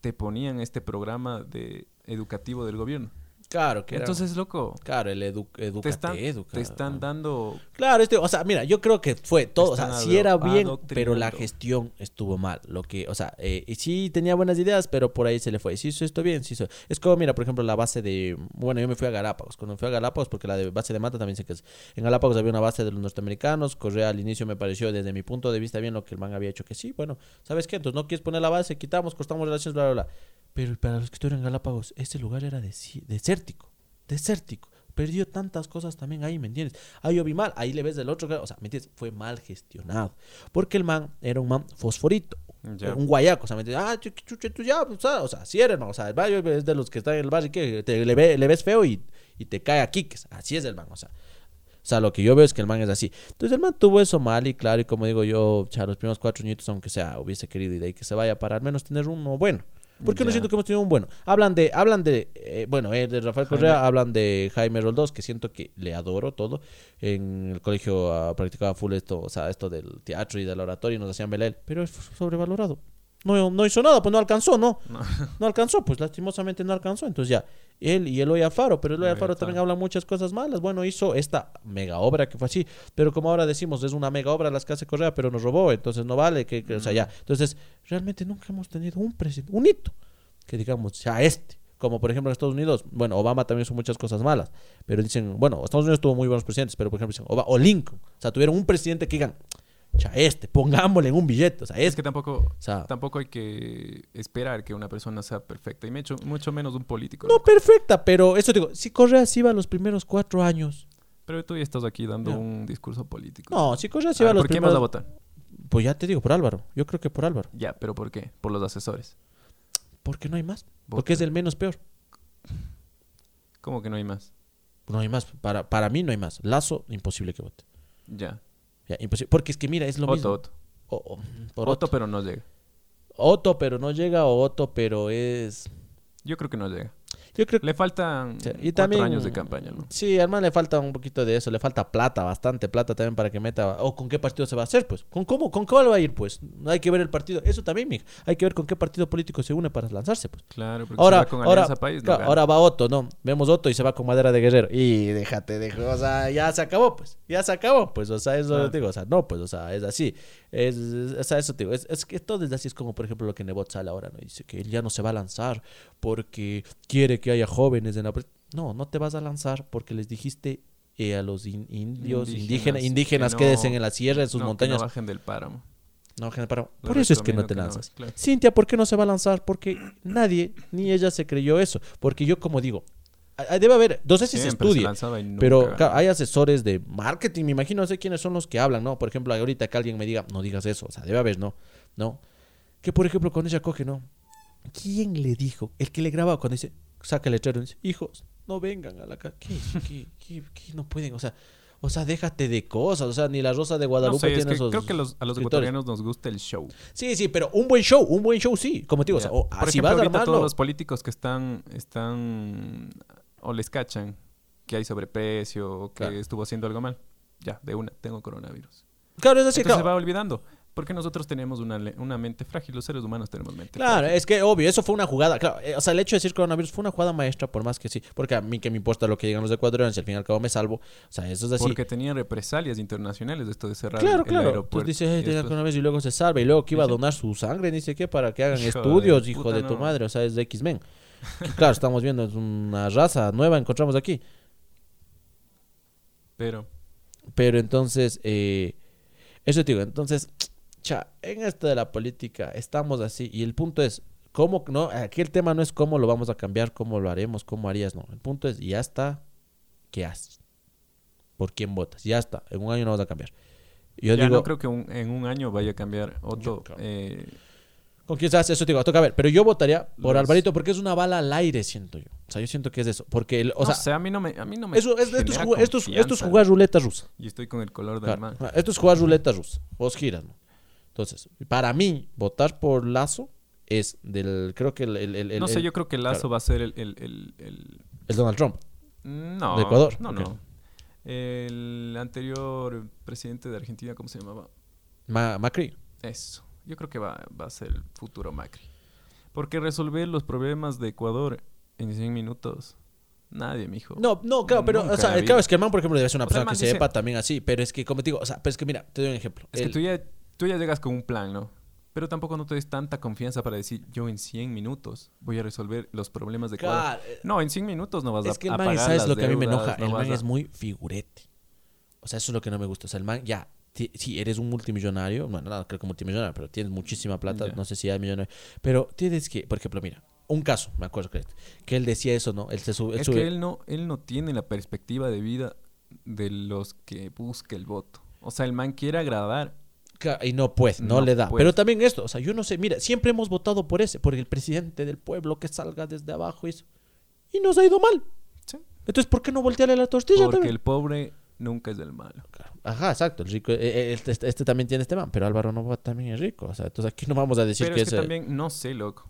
te ponían este programa de educativo del gobierno. Claro, que era- Entonces, loco, claro, el edu, te están, educa. te están dando Claro, este, o sea, mira, yo creo que fue todo, o sea, sí era bien, pero la gestión estuvo mal. Lo que, o sea, eh, y sí tenía buenas ideas, pero por ahí se le fue. Sí hizo esto bien, sí hizo. Es como, mira, por ejemplo, la base de, bueno, yo me fui a Galápagos. Cuando me fui a Galápagos, porque la de base de Mata también sé que es. En Galápagos había una base de los norteamericanos. Correa al inicio me pareció, desde mi punto de vista, bien lo que el man había hecho. Que sí, bueno, ¿sabes qué? Entonces no quieres poner la base, quitamos, cortamos relaciones, bla, bla, bla. Pero para los que estuvieron en Galápagos, ese lugar era desértico, desértico. Perdió tantas cosas también ahí, ¿me entiendes? Ahí yo vi mal, ahí le ves del otro, o sea, ¿me entiendes? Fue mal gestionado. Porque el man era un man fosforito, un guayaco, o sea, ¿me entiendes? Ah, chu- chuche, tú ya, pues, ah, o sea, sí eres, man, o sea, el barrio es de los que están en el barrio que te, le, ve- le ves feo y, y te cae a quiques. Así es el man, o sea. O sea, lo que yo veo es que el man es así. Entonces el man tuvo eso mal y claro, y como digo yo, o sea, los primeros cuatro añitos, aunque sea, hubiese querido y de ahí que se vaya para al menos tener uno bueno. Porque no siento que hemos tenido un bueno. Hablan de, hablan de, eh, bueno, eh, de Rafael Jaime. Correa, hablan de Jaime Roldós, que siento que le adoro todo. En el colegio ah, practicaba full esto, o sea, esto del teatro y del oratorio y nos hacían él, pero es sobrevalorado. No, no hizo nada, pues no alcanzó, ¿no? No. No alcanzó, pues lastimosamente no alcanzó. Entonces ya, él y Eloy Alfaro, pero Eloy Alfaro también habla muchas cosas malas. Bueno, hizo esta mega obra que fue así, pero como ahora decimos, es una mega obra las que hace Correa, pero nos robó, entonces no vale, que, que- o sea, ya. Entonces, realmente nunca hemos tenido un presidente, un hito, que digamos, sea este. Como por ejemplo en Estados Unidos, bueno, Obama también hizo muchas cosas malas, pero dicen, bueno, Estados Unidos tuvo muy buenos presidentes, pero por ejemplo dicen, Oba- o Lincoln, o sea, tuvieron un presidente que digan, cha, este, pongámosle en un billete, o sea, Es este. que tampoco, O sea, tampoco hay que esperar que una persona sea perfecta y mucho, mucho menos un político. no loco. perfecta, pero eso digo, si Correa sí iba los primeros cuatro años, Pero tú ya estás aquí dando un discurso político. no, si Correa sí A iba ver, los ¿Por quién vas a primeros, votar? pues ya te digo, por Álvaro, yo creo que por Álvaro, Ya, pero ¿por qué? Por los asesores. porque no hay más, Vota. porque es el menos peor. ¿Cómo que no hay más? No hay más. Para, para mí no hay más. Lazo, imposible que vote. Ya. Ya, imposible. Porque es que mira, es lo Otto, mismo. Otto. O- o- por Otto, Otto. pero no llega. Otto, pero no llega, o Otto, pero es... Yo creo que no llega. Yo creo que... Le faltan Sí, cuatro Y también... años de campaña, ¿no? Sí, al le falta un poquito de eso, le falta plata, bastante plata también para que meta. O con qué partido se va a hacer, pues. ¿Con cómo? ¿Con cuál va a ir, pues? Hay que ver el partido. Eso también, mija. Hay que ver con qué partido político se une para lanzarse, pues. Claro, porque Ahora, va con ahora, País, no ahora va Otto, ¿no? Vemos Otto y se va con madera de guerrero. Y déjate de o sea, ya se acabó, pues. Ya se acabó, pues. O sea, eso digo, o sea, no, pues, o sea, es así. Es, es- o sea, eso te digo. Es, es que todo es así, es como, por ejemplo, lo que Nebot sale ahora, ¿no? Dice que él ya no se va a lanzar porque quiere que haya jóvenes en la. No, no te vas a lanzar porque les dijiste eh, a los in- indios, Indígenas, indígenas, indígenas, que no- en la sierra, en sus No, que montañas. no bajen del páramo. No, gente, para- Lo Por eso es que no te que no, lanzas. claro. Cintia, ¿por qué no se va a lanzar? Porque nadie, ni ella se creyó eso. Porque yo, como digo, debe haber, no sé si se Siempre se estudia, pero claro, hay asesores de marketing, me imagino, no sé quiénes son los que hablan, ¿no? Por ejemplo, ahorita que alguien me diga, no digas eso, o sea, debe haber, ¿no? ¿No? Que, por ejemplo, cuando ella coge, ¿no? ¿Quién le dijo? El que le graba cuando dice, saca el letrero y dice, hijos, no vengan a la casa. ¿Qué, qué, qué, qué no pueden? O sea, o sea, déjate de cosas, o sea, ni la Rosa de No Guadalupe es tiene que esos creo que los- a los ecuatorianos nos gusta el show. Sí, sí, pero un buen show, un buen show sí, como te digo, o sea, o- Por si ejemplo, vas a ahorita armarlo, todos los políticos que están, están o les cachan que hay sobreprecio o que Claro. estuvo haciendo algo mal. Ya, de una, tengo coronavirus. claro, es así, Entonces se claro. va olvidando. Porque nosotros tenemos una, una mente frágil, los seres humanos tenemos mente Claro, frágil. es que obvio, eso fue una jugada. Claro, eh, o sea, el hecho de decir coronavirus fue una jugada maestra, por más que sí. Porque a mí que me importa lo que digan los ecuatorianos y al fin y al cabo me salvo. O sea, eso es así. Porque tenían represalias internacionales de esto de cerrar Claro, el, el claro. aeropuerto. Pues dice, "Ay, Y después- coronavirus y luego se salva. Y luego que iba a donar su sangre, dice que para que hagan Hijo de estudios, hijo de tu madre. O sea, es de X-Men. Claro, estamos viendo, es una raza nueva, encontramos aquí. Pero, Pero entonces, eh, eso te digo, entonces, cha, en esto de la política estamos así y el punto es, ¿cómo no? Aquí el tema no es cómo lo vamos a cambiar, cómo lo haremos, cómo harías, no. El punto es, ya está, ¿qué haces? ¿Por quién votas? Ya está, en un año no vas a cambiar. Yo ya digo, no creo que un- en un año vaya a cambiar otro. eh, ¿con quién se hace? Eso te digo, toca ver, pero yo votaría por Los- Alvarito porque es una bala al aire, siento yo. O sea, yo siento que es eso, porque, el- o no sea, sé, a mí no me, a mí no me eso, es, esto, es jugar, esto, es, ruleta rusa. Y estoy con el color del Claro, claro, Esto es jugar ruleta rusa. Vos giras, ¿no? Entonces, para mí, votar por Lazo es del. Creo que el. el, el- el- no sé, yo creo que Lazo claro. va a ser el... el, Donald Trump. No, ¿De Ecuador? No, no. El anterior presidente de Argentina, ¿cómo se llamaba? Ma- Macri. Eso. Yo creo que va, va a ser el futuro Macri. Porque resolver los problemas de Ecuador en 100 minutos, nadie, mijo. No, no, claro, pero. Nunca O sea, claro, es que el man, por ejemplo, debe ser una O sea, persona que sepa también así. Pero es que, como te digo, o sea, pero es que mira, te doy un ejemplo. Es que tú ya, tú ya llegas con un plan, ¿no? Pero tampoco no te des tanta confianza para decir, yo en 100 minutos voy a resolver los problemas de. Claro, eh, No, en 100 minutos no vas a Es que el man, ¿sabes lo que a mí me enoja? no el man a- es muy figurete. O sea, eso es lo que no me gusta. O sea, el man, ya, si eres un multimillonario, bueno, no creo que multimillonario, pero tienes muchísima plata, no sé si hay millonario, pero tienes que, por ejemplo, mira, un caso, me acuerdo que, que él decía eso, ¿no? Él se sube, él Es sube- que él no, él no tiene la perspectiva de vida de los que busca el voto. O sea, el man quiere agradar. Y no puede, no, No le da. puede. Pero también esto, o sea, yo no sé, mira, siempre hemos votado por ese, por el presidente del pueblo que salga desde abajo y eso. Y nos ha ido mal. Sí. Entonces, ¿por qué no voltearle la tortilla Porque también? el pobre nunca es del malo. Ajá, exacto. El rico, eh, eh, este, este- este también tiene este man, pero Álvaro Novoa también es rico. O sea, entonces aquí no vamos a decir Pero que, es que ese, también, no sé, loco.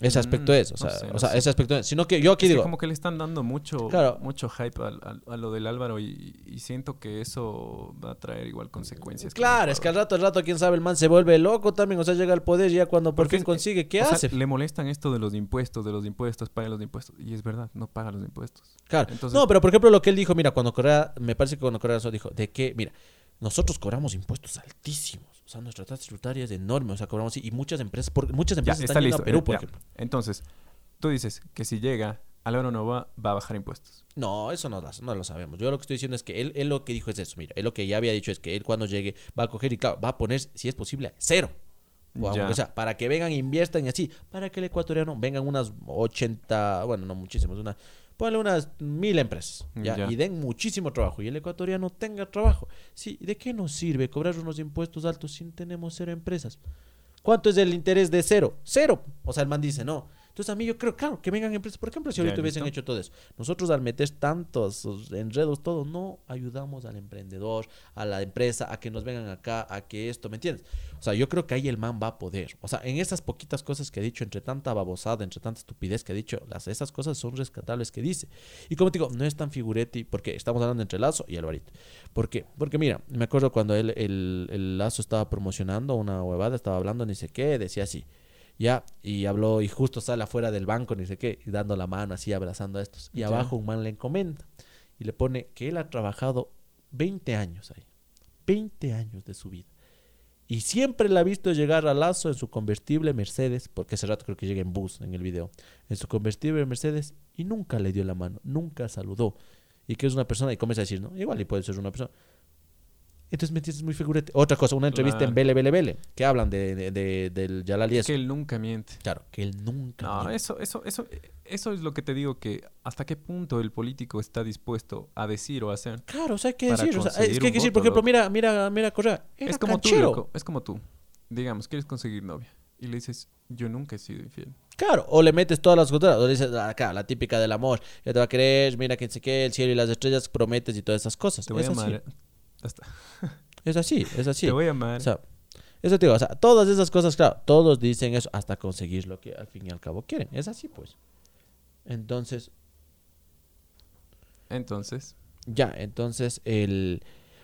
Ese aspecto Mm, es. O no sea, sé, o no sea sé. ese aspecto es. Sino que yo aquí Es que digo, como que le están dando mucho, Claro. mucho hype al- a, lo del Álvaro y, y siento que eso va a traer igual consecuencias. con claro, es que al rato, al rato, quién sabe, el man se vuelve loco también. O sea, llega al poder y ya cuando por Porque fin es- consigue, ¿qué O sea, hace? le molestan esto de los impuestos, de los impuestos, paga los impuestos. Y es verdad, no paga los impuestos. Claro. Entonces- no, pero por ejemplo, lo que él dijo, mira, cuando Correa, me parece que cuando Correa eso dijo, de que, mira, nosotros cobramos impuestos altísimos. O sea, nuestra tasa tributaria es enorme. O sea, cobramos y muchas empresas, por, muchas Ya, empresas está están yendo listo. a Perú, eh, por ya. ejemplo. Entonces, tú dices que si llega, Álvaro no va, a bajar impuestos. No, eso no, lo- no lo sabemos. Yo lo que estoy diciendo es que él, él lo que dijo es eso. Mira, él lo que ya había dicho es que él cuando llegue va a coger y claro, va a poner, si es posible, cero. O, Ya. o sea, para que vengan, inviertan y así, para que el ecuatoriano vengan unas 80, bueno, no muchísimas, una, ponle unas mil empresas, ¿ya? Ya. Y den muchísimo trabajo y el ecuatoriano tenga trabajo. Sí, ¿de qué nos sirve cobrar unos impuestos altos si tenemos cero empresas? ¿Cuánto es el interés de cero? Cero. O sea, el man dice, no, Entonces a mí yo creo, claro, que vengan empresas, por ejemplo, si ahorita hubiesen hecho todo eso. Nosotros al meter tantos enredos, todo, no ayudamos al emprendedor, a la empresa, a que nos vengan acá, a que esto, ¿me entiendes? O sea, yo creo que ahí el man va a poder. O sea, en esas poquitas cosas que ha dicho, entre tanta babosada, entre tanta estupidez que ha dicho, las, esas cosas son rescatables que dice. Y como te digo, no es tan figuretti, porque estamos hablando entre Lazo y Alvarito. ¿Por qué? Porque mira, me acuerdo cuando él, el, el Lazo estaba promocionando una huevada, estaba hablando ni sé qué, decía así. Ya, y habló, y justo sale afuera del banco, ni sé qué, y dando la mano así, abrazando a estos. Y Ya. abajo un man le comenta y le pone que él ha trabajado 20 años ahí. 20 años de su vida. Y siempre la ha visto llegar a Lazo en su convertible Mercedes, porque hace rato creo que llega en bus en el video, en su convertible Mercedes, y nunca le dio la mano, nunca saludó. Y que es una persona, y comienza a decir, ¿no? Igual y puede ser una persona. Entonces me entiendes muy figurete. Otra cosa, una entrevista en Claro. Bele Bele Bele, que hablan de, de- de- del Yalal y Es eso. que él nunca miente. Claro, que él nunca. No, miente. eso, eso, eso, eso es lo que te digo que hasta qué punto el político está dispuesto a decir o a hacer. Claro, o sea, hay que decir. O sea, es que hay que decir, por ejemplo, mira, mira, mira, Correa. Es como tú, canchero. loco, es como tú. Digamos, quieres conseguir novia y le dices, yo nunca he sido infiel. Claro, o le metes todas las cosas, o le dices, acá, la típica del amor, ya te va a querer, mira que sé qué, el cielo y las estrellas, prometes y todas esas cosas. Te voy es a amar. Es así, es así. Te voy a amar. O sea, eso te digo, o sea, todas esas cosas, claro, todos dicen eso hasta conseguir lo que al fin y al cabo quieren. Es así, pues. Entonces, Entonces, ya, entonces, el.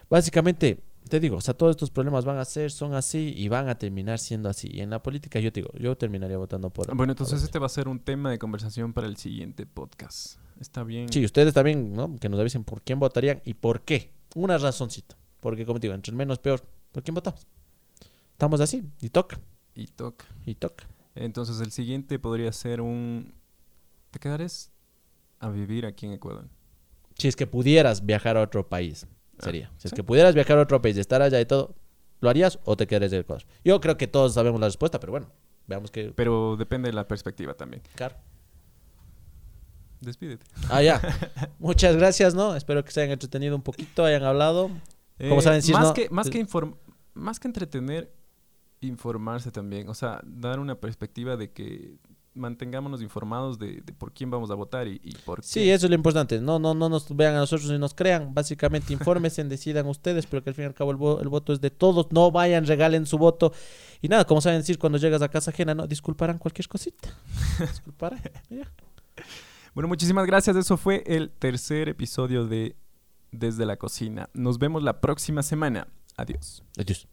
Básicamente, te digo, o sea, todos estos problemas van a ser, son así y van a terminar siendo así. Y en la política, yo te digo, yo terminaría votando por. bueno, entonces por- este va a ser un tema de conversación para el siguiente podcast. Está bien. Sí, ustedes también, ¿no? Que nos avisen por quién votarían y por qué. Una razoncita. Porque, como te digo, entre el menos peor, ¿por quién votamos? Estamos así, y toca, Y toca. y toca. Entonces el siguiente podría ser un... ¿Te quedares a vivir aquí en Ecuador? Si es que pudieras viajar a otro país, Ah, sería. Si es que pudieras viajar a otro país, estar allá y todo, ¿lo harías o te quedarías en Ecuador? Yo creo que todos sabemos la respuesta, pero bueno, veamos que. Pero depende de la perspectiva también. Claro. Despídete. Ah, ya. Muchas gracias, ¿no? Espero que se hayan entretenido un poquito, hayan hablado. Como Eh, saben decir, más, no- que, más, que inform- más que entretener, informarse también. O sea, dar una perspectiva de que mantengámonos informados de, de por quién vamos a votar y, y por Sí, qué. eso es lo importante. No, no, no nos vean a nosotros ni nos crean. Básicamente, infórmense, decidan ustedes, pero que al fin y al cabo el, vo- el voto es de todos. No vayan, regalen su voto. Y nada, como saben decir, cuando llegas a casa ajena, no, disculparán cualquier cosita. Disculparán. ya. Bueno, muchísimas gracias. Eso fue el tercer episodio de Desde la Cocina. Nos vemos la próxima semana. Adiós. Adiós.